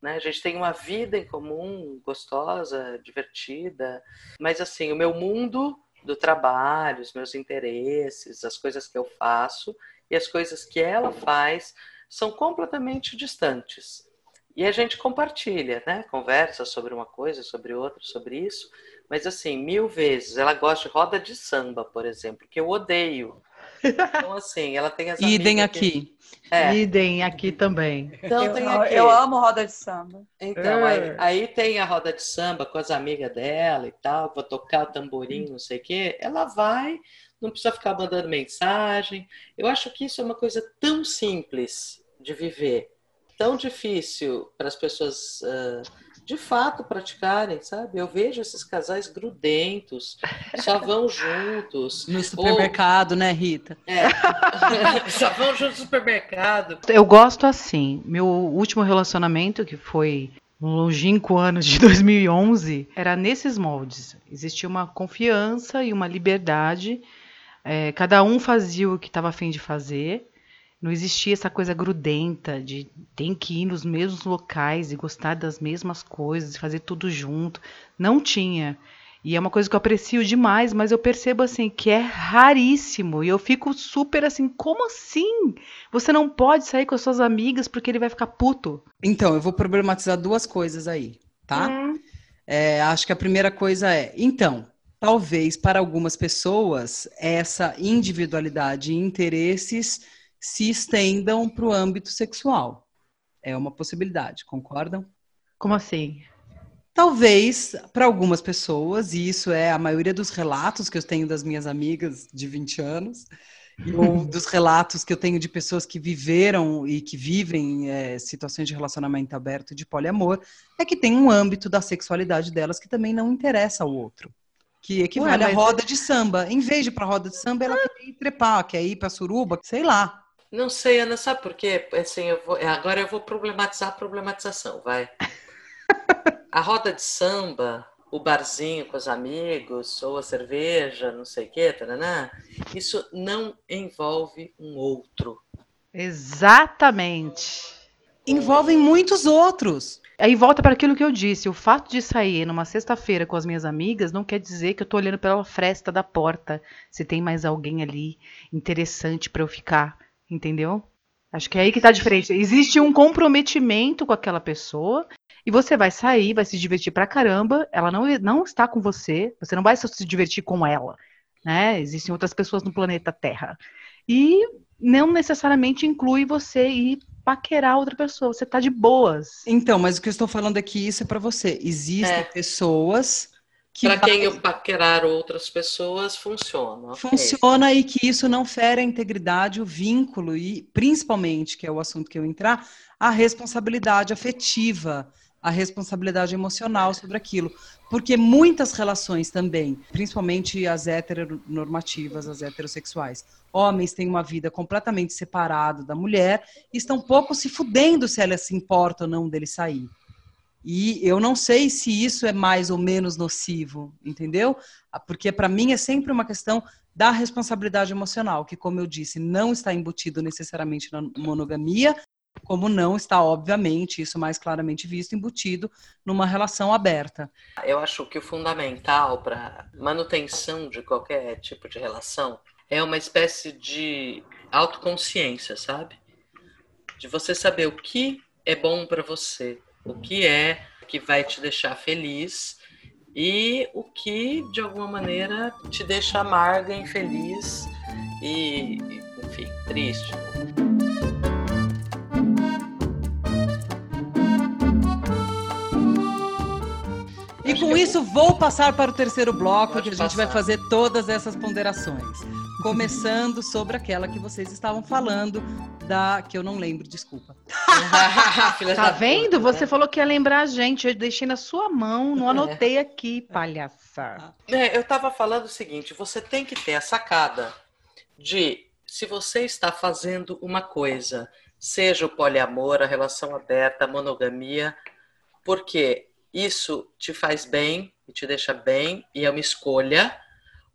Né? A gente tem uma vida em comum, gostosa, divertida, mas assim, o meu mundo do trabalho, os meus interesses, as coisas que eu faço e as coisas que ela faz são completamente distantes. E a gente compartilha, né? Conversa sobre uma coisa, sobre outra, sobre isso. Mas assim, mil vezes. Ela gosta de roda de samba, por exemplo, que eu odeio. Então, assim, ela tem as Idem aqui. Que... É. Idem aqui também. Então, eu, tem aqui. eu amo roda de samba. Então, é. aí, aí, tem a roda de samba com as amigas dela e tal, vou tocar o tamborim, não sei o quê. Ela vai, não precisa ficar mandando mensagem. Eu acho que isso é uma coisa tão simples de viver tão difícil para as pessoas uh, de fato praticarem, sabe? Eu vejo esses casais grudentos, só vão juntos. No supermercado, Ou... né, Rita? É. só vão juntos no supermercado. Eu gosto assim. Meu último relacionamento, que foi um longínquo ano de 2011, era nesses moldes. Existia uma confiança e uma liberdade. É, cada um fazia o que estava afim de fazer. Não existia essa coisa grudenta de tem que ir nos mesmos locais e gostar das mesmas coisas e fazer tudo junto. Não tinha. E é uma coisa que eu aprecio demais, mas eu percebo assim que é raríssimo. E eu fico super assim, como assim? Você não pode sair com as suas amigas porque ele vai ficar puto. Então, eu vou problematizar duas coisas aí, tá? Hum. É, acho que a primeira coisa é, então, talvez para algumas pessoas essa individualidade e interesses se estendam para o âmbito sexual. É uma possibilidade, concordam? Como assim? Talvez para algumas pessoas, e isso é a maioria dos relatos que eu tenho das minhas amigas de 20 anos, ou dos relatos que eu tenho de pessoas que viveram e que vivem é, situações de relacionamento aberto de poliamor, é que tem um âmbito da sexualidade delas que também não interessa ao outro. Que equivale Ué, à roda de samba. Em vez de ir para roda de samba, ela quer ir trepar, quer ir para suruba, sei lá. Não sei, Ana, sabe por quê? Assim, eu vou, agora eu vou problematizar a problematização, vai. A roda de samba, o barzinho com os amigos, ou a cerveja, não sei o quê, taranã, isso não envolve um outro. Exatamente. Envolvem muitos outros. Aí volta para aquilo que eu disse. O fato de sair numa sexta-feira com as minhas amigas não quer dizer que eu tô olhando pela fresta da porta se tem mais alguém ali interessante para eu ficar entendeu? Acho que é aí que tá a diferença. Existe um comprometimento com aquela pessoa e você vai sair, vai se divertir pra caramba, ela não, não está com você, você não vai se divertir com ela, né? Existem outras pessoas no planeta Terra. E não necessariamente inclui você ir paquerar outra pessoa, você tá de boas. Então, mas o que eu estou falando aqui, isso é para você. Existem é. pessoas para quem eu paquerar outras pessoas, funciona. Funciona okay. e que isso não fere a integridade, o vínculo e, principalmente, que é o assunto que eu entrar, a responsabilidade afetiva, a responsabilidade emocional sobre aquilo. Porque muitas relações também, principalmente as heteronormativas, as heterossexuais, homens têm uma vida completamente separada da mulher e estão pouco se fudendo se ela se importa ou não dele sair. E eu não sei se isso é mais ou menos nocivo, entendeu? Ah, porque para mim é sempre uma questão da responsabilidade emocional, que, como eu disse, não está embutido necessariamente na monogamia, como não está, obviamente, isso mais claramente visto, embutido numa relação aberta. Eu acho que o fundamental para manutenção de qualquer tipo de relação é uma espécie de autoconsciência, sabe? De você saber o que é bom para você, o que é que vai te deixar feliz e o que de alguma maneira te deixa amarga, infeliz e, enfim, triste. E com isso, vou passar para o terceiro bloco, Pode que a gente passar. vai fazer todas essas ponderações. Começando sobre aquela que vocês estavam falando, da que eu não lembro, desculpa. Tá vendo? Você né? falou que ia lembrar a gente. Eu deixei na sua mão, não anotei aqui, palhaça. É, eu estava falando o seguinte: você tem que ter a sacada de se você está fazendo uma coisa, seja o poliamor, a relação aberta, a monogamia, porque isso te faz bem e te deixa bem e é uma escolha,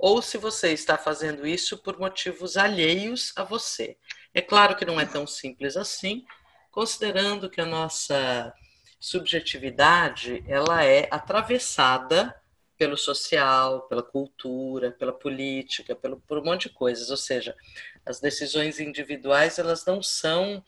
ou se você está fazendo isso por motivos alheios a você. É claro que não é tão simples assim, considerando que a nossa subjetividade ela é atravessada pelo social, pela cultura, pela política, pelo, por um monte de coisas. Ou seja, as decisões individuais elas não são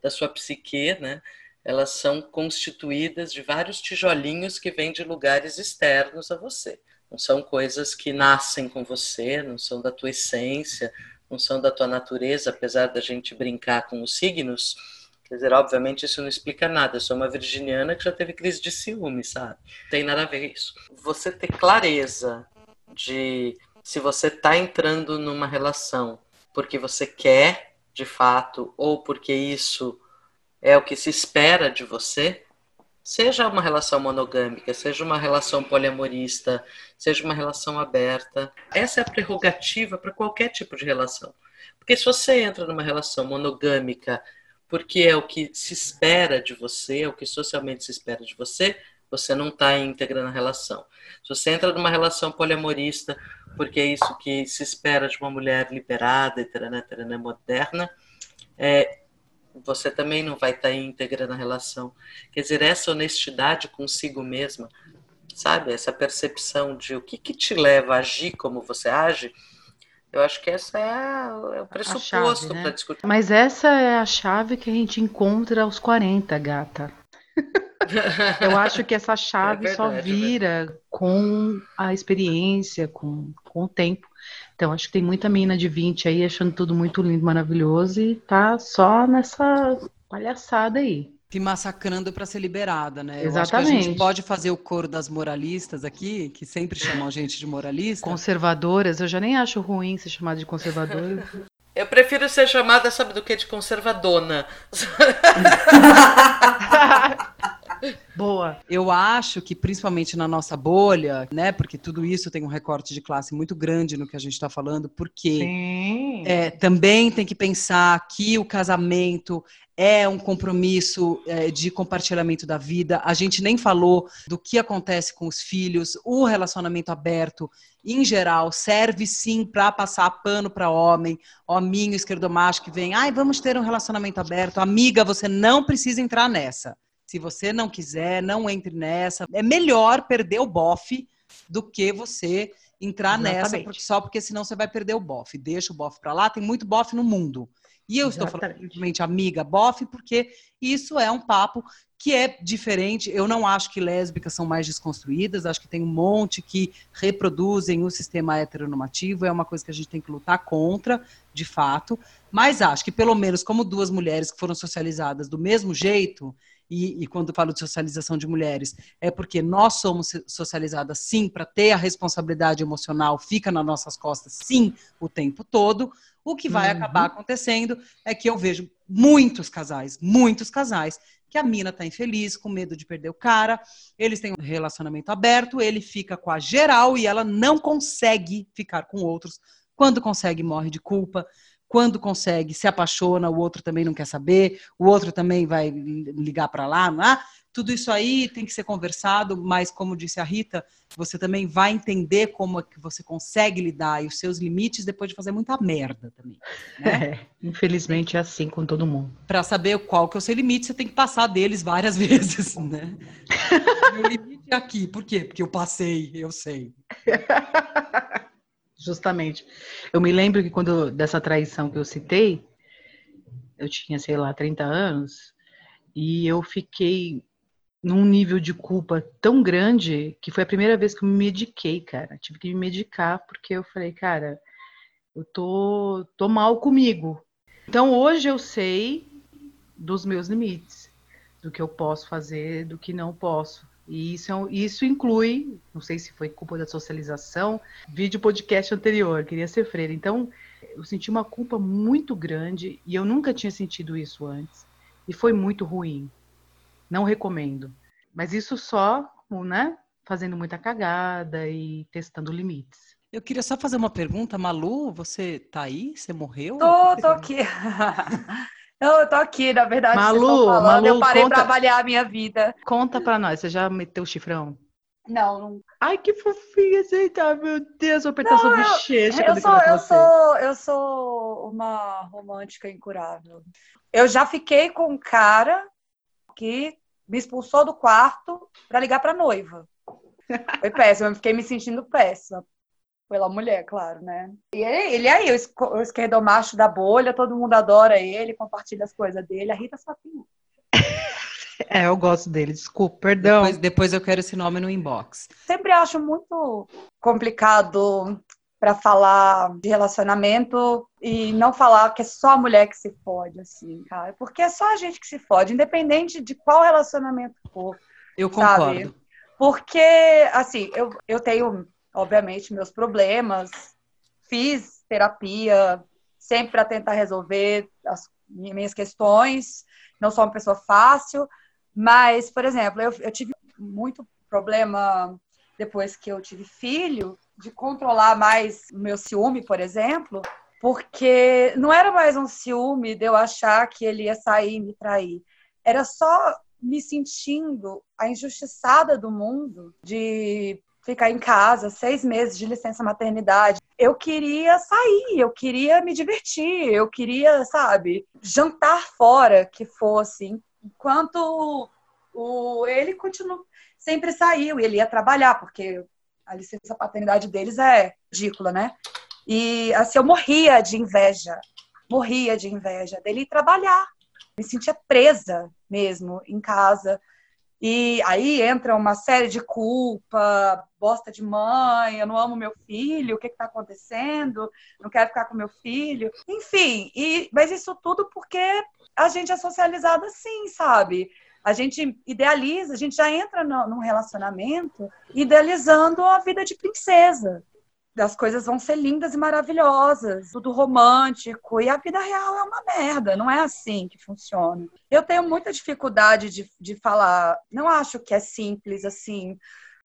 da sua psique, né? Elas são constituídas de vários tijolinhos que vêm de lugares externos a você. Não são coisas que nascem com você, não são da tua essência, não são da tua natureza, apesar da gente brincar com os signos. Quer dizer, obviamente isso não explica nada. Eu sou uma virginiana que já teve crise de ciúme, sabe? Não tem nada a ver isso. Você ter clareza de se você está entrando numa relação porque você quer, de fato, ou porque isso é o que se espera de você, seja uma relação monogâmica, seja uma relação poliamorista, seja uma relação aberta. Essa é a prerrogativa para qualquer tipo de relação. Porque se você entra numa relação monogâmica porque é o que se espera de você, é o que socialmente se espera de você, você não está íntegra na relação. Se você entra numa relação poliamorista porque é isso que se espera de uma mulher liberada, eteraná, eteraná, moderna, é, você também não vai estar íntegra na relação. Quer dizer, essa honestidade consigo mesma, sabe? Essa percepção de o que, que te leva a agir como você age, eu acho que essa é, é o pressuposto né? para discutir. Mas essa é a chave que a gente encontra aos 40, gata. Eu acho que essa chave É só verdade, é vira com a experiência, com, com o tempo. Então, acho que tem muita menina de 20 aí achando tudo muito lindo, maravilhoso e tá só nessa palhaçada aí. Se massacrando para ser liberada, né? Eu acho que a Exatamente. gente pode fazer o coro das moralistas aqui, que sempre chamam a gente de moralista. Conservadoras, eu já nem acho ruim ser chamada de conservadora. Eu prefiro ser chamada, sabe do que? De conservadona. Boa. Eu acho que, principalmente na nossa bolha, né? Porque tudo isso tem um recorte de classe muito grande no que a gente está falando, porque é, também tem que pensar que o casamento é um compromisso é, de compartilhamento da vida. A gente nem falou do que acontece com os filhos. O relacionamento aberto, em geral, serve sim para passar pano para homem, hominho esquerdomacho que vem, ai, vamos ter um relacionamento aberto. Amiga, você não precisa entrar nessa. Se você não quiser, não entre nessa. É melhor perder o bofe do que você entrar nessa, Exatamente. porque- só porque senão você vai perder o bofe. Deixa o bofe para lá, tem muito bofe no mundo. E eu estou falando Exatamente. simplesmente amiga bofe, porque isso é um papo que é diferente. Eu não acho que lésbicas são mais desconstruídas, acho que tem um monte que reproduzem o sistema heteronormativo, é uma coisa que a gente tem que lutar contra, de fato. Mas acho que, pelo menos, como duas mulheres que foram socializadas do mesmo jeito, e, e quando falo de socialização de mulheres, é porque nós somos socializadas sim para ter a responsabilidade emocional, fica nas nossas costas sim o tempo todo. O que vai Uhum. acabar acontecendo é que eu vejo muitos casais, muitos casais, que a mina tá infeliz, com medo de perder o cara, eles têm um relacionamento aberto, ele fica com a geral e ela não consegue ficar com outros. Quando consegue, morre de culpa. Quando consegue, se apaixona, o outro também não quer saber, o outro também vai ligar para lá, não é? Tudo isso aí tem que ser conversado, mas como disse a Rita, você também vai entender como é que você consegue lidar e os seus limites depois de fazer muita merda também. Né? É, infelizmente é assim com todo mundo. Para saber qual que é o seu limite, você tem que passar deles várias vezes, né? Meu limite é aqui, por quê? Porque eu passei, eu sei. Justamente. Eu me lembro que quando dessa traição que eu citei, eu tinha, sei lá, 30 anos, e eu fiquei num nível de culpa tão grande que foi a primeira vez que eu me mediquei, cara. Tive que me medicar porque eu falei, cara, eu tô, tô mal comigo. Então hoje eu sei dos meus limites, do que eu posso fazer, do que não posso. E isso, é isso inclui, não sei se foi culpa da socialização, vídeo podcast anterior, queria ser freira. Então, eu senti uma culpa muito grande e eu nunca tinha sentido isso antes. E foi muito ruim. Não recomendo. Mas isso só, né? Fazendo muita cagada e testando limites. Eu queria só fazer uma pergunta, Malu, você tá aí? Você morreu? Tô, tô aqui. Não, eu tô aqui, na verdade. Malu, falando, Malu eu parei conta, pra avaliar a minha vida. Conta pra nós, você já meteu o chifrão? Não, não. Ai, que fofinha você tá, meu Deus, vou apertar não, sua bochecha. Eu, eu sou, eu sou, eu sou uma romântica incurável. Eu já fiquei com um cara que me expulsou do quarto para ligar pra noiva. Foi péssimo, eu fiquei me sentindo péssima. Pela mulher, claro, né? E ele, ele aí, o esquerdomacho da bolha, todo mundo adora ele, compartilha as coisas dele. A Rita só tem é, eu gosto dele, desculpa, perdão. Depois, depois eu quero esse nome no inbox. Sempre acho muito complicado para falar de relacionamento e não falar que é só a mulher que se fode, assim, cara. Porque é só a gente que se fode, independente de qual relacionamento for. Eu concordo. Sabe? Porque, assim, eu, eu tenho, obviamente, meus problemas, fiz terapia sempre para tentar resolver as minhas questões, não sou uma pessoa fácil, mas, por exemplo, eu, eu tive muito problema depois que eu tive filho, de controlar mais o meu ciúme, por exemplo, porque não era mais um ciúme de eu achar que ele ia sair e me trair. Era só me sentindo a injustiçada do mundo de ficar em casa, seis meses de licença maternidade. Eu queria sair, eu queria me divertir, eu queria, sabe, jantar fora que fosse, enquanto o, ele continua, sempre saiu, ele ia trabalhar, porque a licença paternidade deles é ridícula, né? E assim, eu morria de inveja, morria de inveja dele ir trabalhar. Me sentia presa mesmo em casa. E aí entra uma série de culpa, bosta de mãe, eu não amo meu filho, o que está acontecendo? Não quero ficar com meu filho. Enfim, e, mas isso tudo porque a gente é socializado assim, sabe? A gente idealiza, a gente já entra no, num relacionamento idealizando a vida de princesa. As coisas vão ser lindas e maravilhosas, tudo romântico, e a vida real é uma merda, não é assim que funciona. Eu tenho muita dificuldade de, de falar, não acho que é simples assim,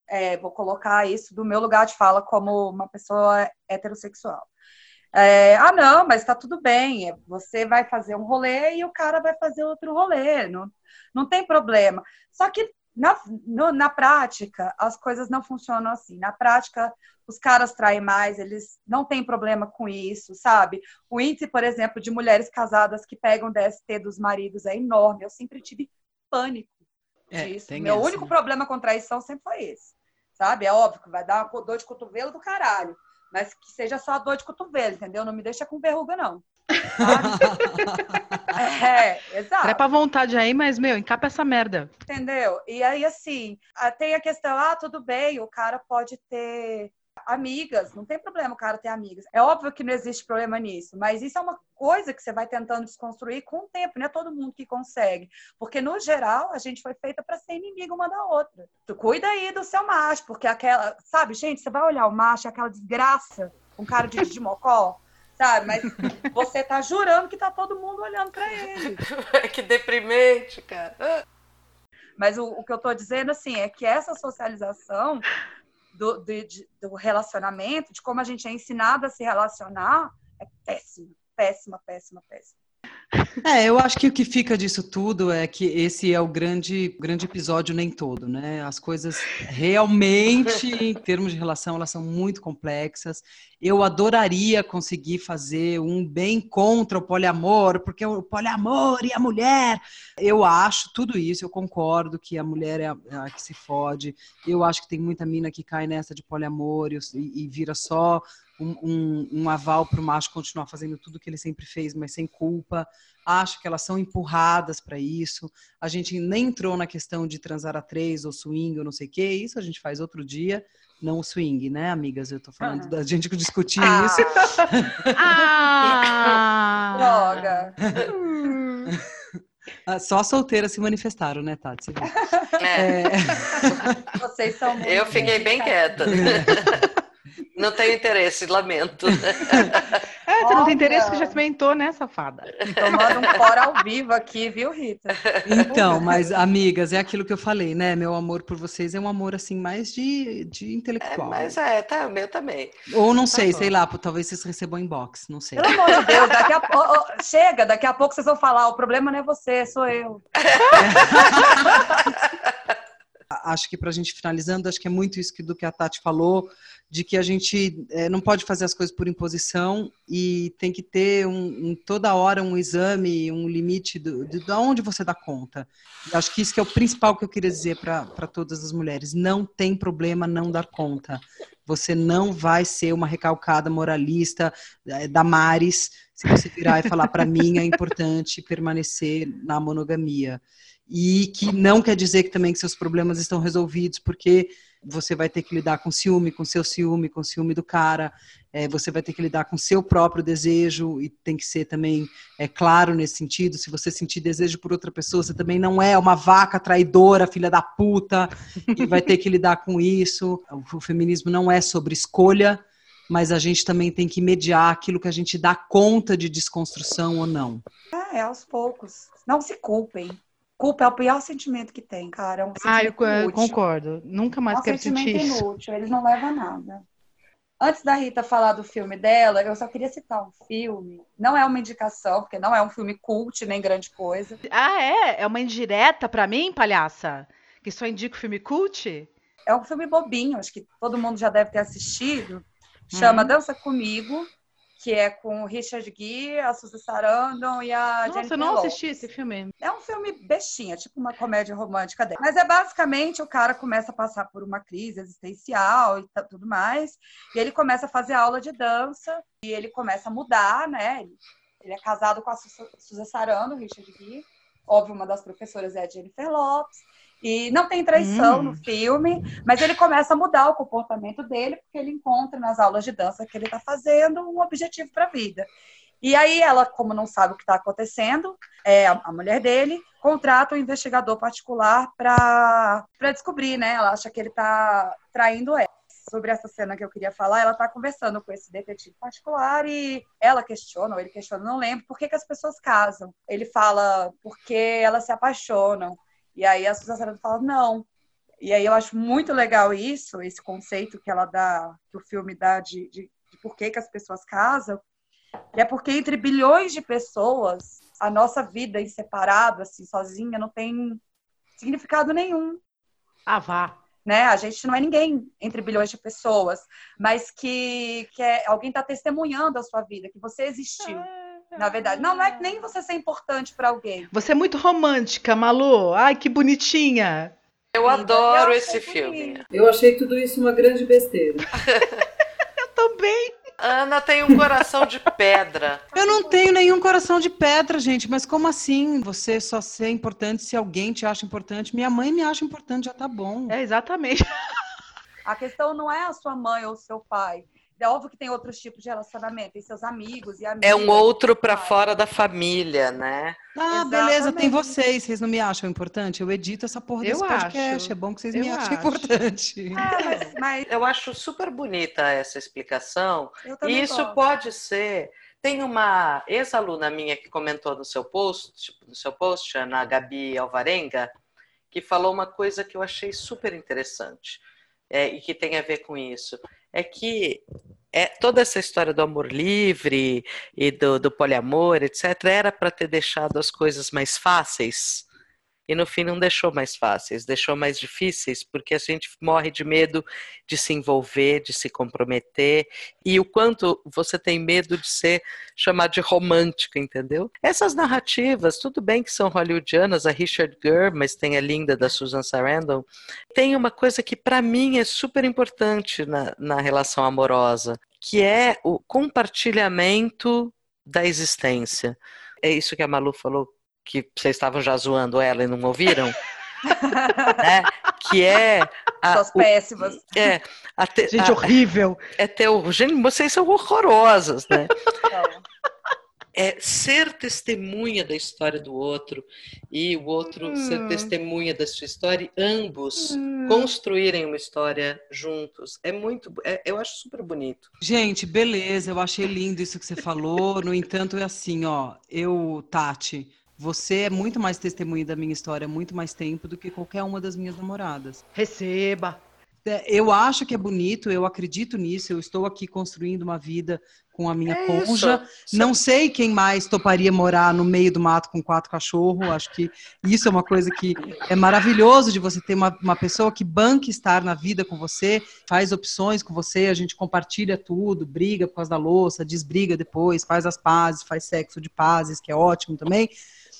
é, vou colocar isso do meu lugar de fala como uma pessoa heterossexual. É, ah, não, mas tá tudo bem. Você vai fazer um rolê e o cara vai fazer outro rolê. Não, não tem problema. Só que na, no, na prática, as coisas não funcionam assim. Na prática, os caras traem mais, eles não têm problema com isso, sabe? O índice, por exemplo, de mulheres casadas que pegam DST dos maridos é enorme. Eu sempre tive pânico é, disso. Meu essa, único né? problema com traição sempre foi esse, sabe? É óbvio que vai dar uma dor de cotovelo do caralho. Mas que seja só a dor de cotovelo, entendeu? Não me deixa com verruga, não. é, exato. É pra vontade aí, mas, meu, encapa essa merda. Entendeu? E aí, assim, tem a questão, ah, tudo bem, o cara pode ter amigas, não tem problema o cara ter amigas. É óbvio que não existe problema nisso, mas isso é uma coisa que você vai tentando desconstruir com o tempo, não é todo mundo que consegue. Porque, no geral, a gente foi feita para ser inimiga uma da outra. Tu cuida aí do seu macho, porque aquela, sabe, gente, você vai olhar o macho, aquela desgraça, um cara de, de mocó, sabe? Mas você tá jurando que tá todo mundo olhando para ele. que deprimente, cara. Mas o, o que eu tô dizendo, assim, é que essa socialização do, de, do relacionamento, de como a gente é ensinado a se relacionar, é péssima, péssima, péssima, péssima. É, eu acho que o que fica disso tudo é que esse é o grande, grande episódio nem todo, né? As coisas realmente, em termos de relação, elas são muito complexas. Eu adoraria conseguir fazer um bem contra o poliamor, porque o poliamor e a mulher. Eu acho tudo isso, eu concordo que a mulher é a, é a que se fode. Eu acho que tem muita mina que cai nessa de poliamor e, e vira só um, um, um aval para o macho continuar fazendo tudo que ele sempre fez, mas sem culpa. Acho que elas são empurradas para isso. A gente nem entrou na questão de transar a três ou swing ou não sei o que. Isso a gente faz outro dia. Não o swing, né, amigas? Eu tô falando da gente que discutir ah. isso. ah! Droga! Ah, só solteiras se manifestaram, né, Tati? É. É... Vocês são muito Eu fiquei bem quieta. Não tenho interesse, lamento. É, você não tem interesse que já experimentou, né, safada? Tomando um fora ao vivo aqui, viu, Rita? Então, mas, amigas, é aquilo que eu falei, né? Meu amor por vocês é um amor, assim, mais de, de intelectual. É, mas é, tá, meu também. Ou não tá sei, bom. sei lá, talvez vocês recebam inbox, não sei. Pelo amor de Deus, daqui a pouco. chega, daqui a pouco vocês vão falar, o problema não é você, sou eu. acho que para a gente finalizando, acho que é muito isso que, do que a Tati falou, de que a gente é, não pode fazer as coisas por imposição e tem que ter um, um toda hora um exame, um limite do, de, de onde você dá conta. E acho que isso que é o principal que eu queria dizer para todas as mulheres. Não tem problema não dar conta. Você não vai ser uma recalcada moralista é, da Maris se você virar e falar para mim é importante permanecer na monogamia e que não quer dizer que também que seus problemas estão resolvidos, porque você vai ter que lidar com ciúme, com seu ciúme, com ciúme do cara, é, você vai ter que lidar com seu próprio desejo e tem que ser também é, claro nesse sentido. Se você sentir desejo por outra pessoa, você também não é uma vaca traidora, filha da puta, e vai ter que lidar com isso. O, o feminismo não é sobre escolha, mas a gente também tem que mediar aquilo que a gente dá conta de desconstrução ou não. É, é aos poucos. Não se culpem culpa é o pior sentimento que tem, cara. É um ah, eu inútil. concordo. Nunca mais é um quero sentir isso. sentimento inútil, eles não levam a nada. Antes da Rita falar do filme dela, eu só queria citar um filme. Não é uma indicação, porque não é um filme cult, nem grande coisa. Ah, é? É uma indireta para mim, palhaça? Que só indica o filme cult? É um filme bobinho, acho que todo mundo já deve ter assistido. Chama hum. Dança Comigo que é com o Richard Gere, a Susan Sarandon e a Nossa, Jennifer eu não assisti esse filme. É um filme bestinha, tipo uma comédia romântica dela. Mas é basicamente o cara começa a passar por uma crise existencial e tudo mais, e ele começa a fazer aula de dança e ele começa a mudar, né? Ele é casado com a Susan Sarandon, Richard Gere. Óbvio, uma das professoras é a Jennifer Lopes. E não tem traição hum. no filme, mas ele começa a mudar o comportamento dele, porque ele encontra nas aulas de dança que ele está fazendo um objetivo para a vida. E aí ela, como não sabe o que está acontecendo, é, a mulher dele contrata um investigador particular para descobrir, né? Ela acha que ele está traindo ela. Sobre essa cena que eu queria falar, ela está conversando com esse detetive particular e ela questiona, ou ele questiona, não lembro, por que, que as pessoas casam. Ele fala porque elas se apaixonam. E aí a Susan Sarandon fala, não. E aí eu acho muito legal isso, esse conceito que ela dá, que o filme dá de, de, de por que, que as pessoas casam. E é porque entre bilhões de pessoas, a nossa vida em separado, assim, sozinha, não tem significado nenhum. Ah, vá. Né? A gente não é ninguém entre bilhões de pessoas, mas que, que é, alguém está testemunhando a sua vida, que você existiu. Ah na verdade. Não, não é nem você ser importante para alguém. Você é muito romântica, Malu. Ai, que bonitinha. Eu adoro eu esse filme. Eu achei tudo isso uma grande besteira. eu também. Ana tem um coração de pedra. Eu não tenho nenhum coração de pedra, gente. Mas como assim? Você só ser importante se alguém te acha importante? Minha mãe me acha importante, já tá bom. É, exatamente. A questão não é a sua mãe ou o seu pai. É óbvio que tem outros tipos de relacionamento, tem seus amigos e amigas. É um outro para fora da família, né? Ah, Exatamente. beleza, tem vocês. Vocês não me acham importante? Eu edito essa porra desse eu podcast. Acho. É bom que vocês eu me achem importante. É, mas, mas... Eu acho super bonita essa explicação. E isso gosto. pode ser. Tem uma ex-aluna minha que comentou no seu post, no seu post, Ana Gabi Alvarenga, que falou uma coisa que eu achei super interessante é, e que tem a ver com isso é que é, toda essa história do amor livre e do, do poliamor, etc., era para ter deixado as coisas mais fáceis e no fim não deixou mais fáceis, deixou mais difíceis, porque a gente morre de medo de se envolver, de se comprometer, e o quanto você tem medo de ser chamado de romântico, entendeu? Essas narrativas, tudo bem que são hollywoodianas, a Richard Gere, mas tem a linda da Susan Sarandon, tem uma coisa que para mim é super importante na, na relação amorosa, que é o compartilhamento da existência. É isso que a Malu falou que vocês estavam já zoando ela e não ouviram, né? Que é a, Suas péssimas. O, é, a te, Gente a, horrível. É ter o, gente, vocês são horrorosas, né? é ser testemunha da história do outro e o outro hum. ser testemunha da sua história, e ambos hum. construírem uma história juntos. É muito, é, eu acho super bonito. Gente, beleza, eu achei lindo isso que você falou. No entanto, é assim, ó, eu, Tati, você é muito mais testemunha da minha história há muito mais tempo do que qualquer uma das minhas namoradas. Receba! É, eu acho que é bonito, eu acredito nisso, eu estou aqui construindo uma vida com a minha é conja. Isso. Não sei quem mais toparia morar no meio do mato com quatro cachorros. Acho que isso é uma coisa que é maravilhoso de você ter uma, uma pessoa que banque estar na vida com você, faz opções com você, a gente compartilha tudo, briga por causa da louça, desbriga depois, faz as pazes, faz sexo de pazes, que é ótimo também.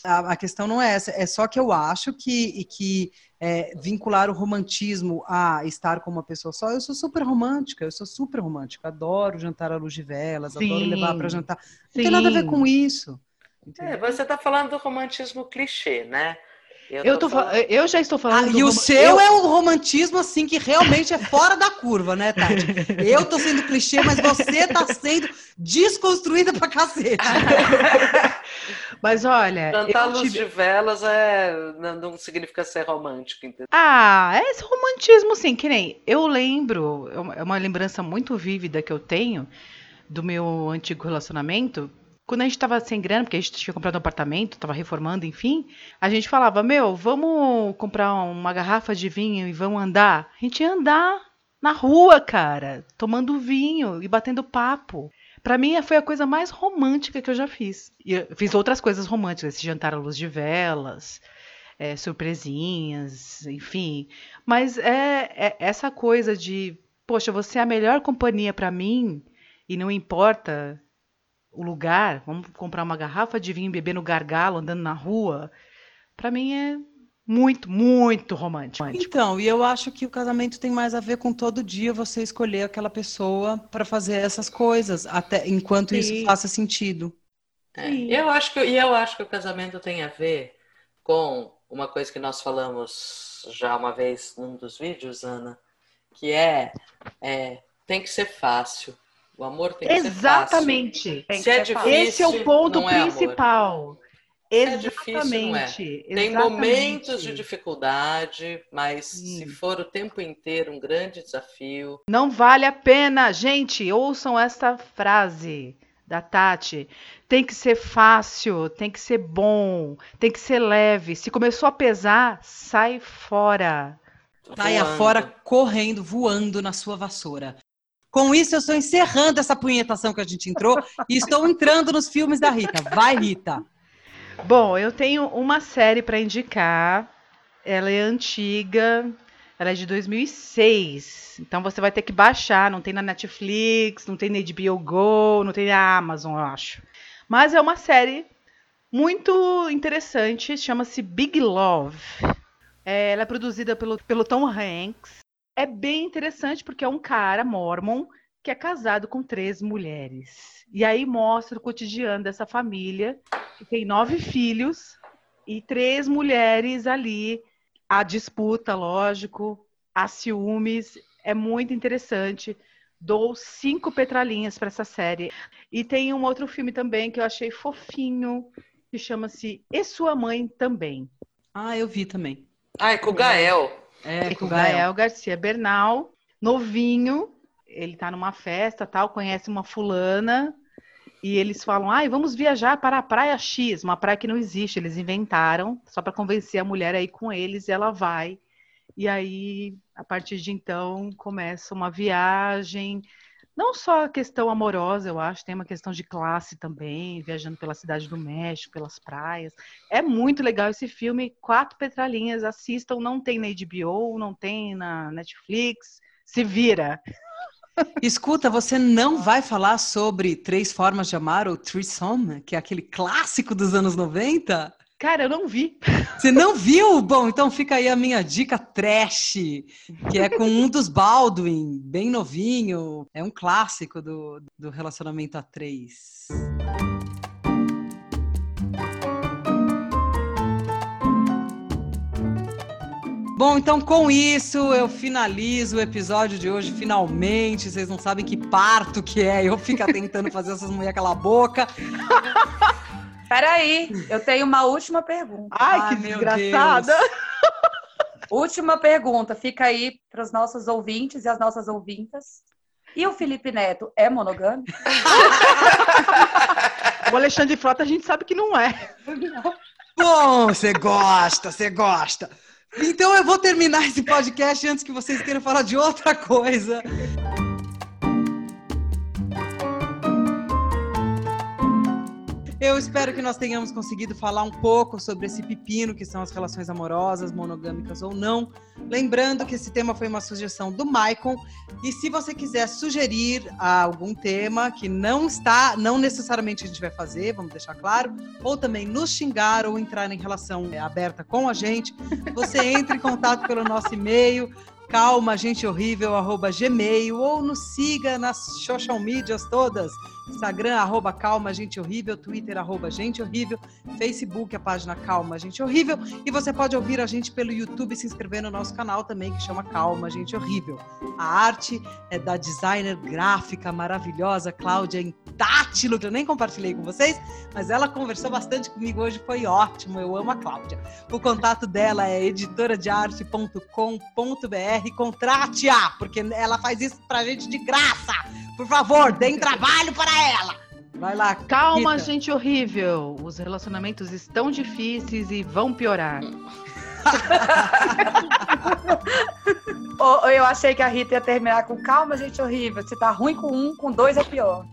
A, a questão não é essa, é só que eu acho que, que é, vincular o romantismo a estar com uma pessoa só, eu sou super romântica, eu sou super romântica, adoro jantar à luz de velas, Sim. adoro levar para jantar. Não Sim. tem nada a ver com isso. É, você está falando do romantismo clichê, né? Eu, eu, tô falando... eu já estou falando. Ah, e o seu eu... é o romantismo, assim, que realmente é fora da curva, né, Tati? Eu tô sendo clichê, mas você tá sendo desconstruída pra cacete. mas olha. Cantar luz tive... de velas é... não significa ser romântico, entendeu? Ah, é esse romantismo, sim, que nem. Eu lembro, é uma lembrança muito vívida que eu tenho do meu antigo relacionamento quando a gente estava sem grana, porque a gente tinha comprado um apartamento, estava reformando, enfim, a gente falava: Meu, vamos comprar uma garrafa de vinho e vamos andar? A gente ia andar na rua, cara, tomando vinho e batendo papo. Para mim foi a coisa mais romântica que eu já fiz. E eu fiz outras coisas românticas, esse jantar à luz de velas, é, surpresinhas, enfim. Mas é, é, essa coisa de, poxa, você é a melhor companhia para mim e não importa o lugar, vamos comprar uma garrafa de vinho beber no gargalo, andando na rua, para mim é muito, muito romântico. Então, e eu acho que o casamento tem mais a ver com todo dia você escolher aquela pessoa para fazer essas coisas, até enquanto Sim. isso faça sentido. É, eu acho que e eu acho que o casamento tem a ver com uma coisa que nós falamos já uma vez num dos vídeos, Ana, que é, é tem que ser fácil. O amor tem que Exatamente. ser fácil. Se é difícil, Esse é o ponto principal. É Exatamente. É difícil, não é. Tem momentos de dificuldade, mas Sim. se for o tempo inteiro um grande desafio. Não vale a pena, gente. Ouçam essa frase da Tati. Tem que ser fácil, tem que ser bom, tem que ser leve. Se começou a pesar, sai fora. Saia fora correndo, voando na sua vassoura. Com isso, eu estou encerrando essa punhetação que a gente entrou e estou entrando nos filmes da Rita. Vai, Rita! Bom, eu tenho uma série para indicar. Ela é antiga, ela é de 2006. Então você vai ter que baixar. Não tem na Netflix, não tem na HBO Go, não tem na Amazon, eu acho. Mas é uma série muito interessante. Chama-se Big Love. É, ela é produzida pelo, pelo Tom Hanks é bem interessante porque é um cara mormon que é casado com três mulheres. E aí mostra o cotidiano dessa família, que tem nove filhos e três mulheres ali. A disputa, lógico, a ciúmes. É muito interessante. Dou cinco petralinhas para essa série. E tem um outro filme também que eu achei fofinho, que chama-se E Sua Mãe Também. Ah, eu vi também. Ah, é com o Gael. É, com o Gael. Gael Garcia Bernal, novinho, ele tá numa festa, tal, conhece uma fulana e eles falam: "Ai, vamos viajar para a praia X, uma praia que não existe, eles inventaram, só para convencer a mulher aí com eles, e ela vai. E aí, a partir de então, começa uma viagem, não só a questão amorosa, eu acho, tem uma questão de classe também, viajando pela cidade do México, pelas praias. É muito legal esse filme, quatro petralinhas, assistam, não tem na HBO, não tem na Netflix, se vira. Escuta, você não vai falar sobre Três Formas de Amar, ou Threesome, que é aquele clássico dos anos 90? Cara, eu não vi. Você não viu? Bom, então fica aí a minha dica trash, que é com um dos Baldwin, bem novinho. É um clássico do, do relacionamento a três. Bom, então com isso eu finalizo o episódio de hoje, finalmente. Vocês não sabem que parto que é. Eu fico tentando fazer essas mulheres calar a boca. Peraí, eu tenho uma última pergunta. Ai, Ai que desgraçada! última pergunta, fica aí para os nossos ouvintes e as nossas ouvintas. E o Felipe Neto é monogâmico? o Alexandre Frota a gente sabe que não é. Bom, você gosta, você gosta. Então eu vou terminar esse podcast antes que vocês queiram falar de outra coisa. Eu espero que nós tenhamos conseguido falar um pouco sobre esse pepino que são as relações amorosas, monogâmicas ou não. Lembrando que esse tema foi uma sugestão do Maicon. E se você quiser sugerir algum tema que não está, não necessariamente a gente vai fazer, vamos deixar claro, ou também nos xingar ou entrar em relação aberta com a gente, você entre em contato pelo nosso e-mail calma, gente horrível, arroba gmail, ou nos siga nas social medias todas, Instagram, arroba Calma Gente Horrível, Twitter, arroba Gente Horrível, Facebook, a página Calma Gente Horrível, e você pode ouvir a gente pelo YouTube e se inscrever no nosso canal também, que chama Calma Gente Horrível. A arte é da designer gráfica maravilhosa Cláudia Intátilo, que eu nem compartilhei com vocês, mas ela conversou bastante comigo hoje, foi ótimo, eu amo a Cláudia. O contato dela é editoradearte.com.br, contrate-a, porque ela faz isso pra gente de graça. Por favor, deem trabalho para ela. Vai lá. Calma, Rita. gente horrível. Os relacionamentos estão difíceis e vão piorar. Eu achei que a Rita ia terminar com calma, gente horrível. Se tá ruim com um, com dois é pior.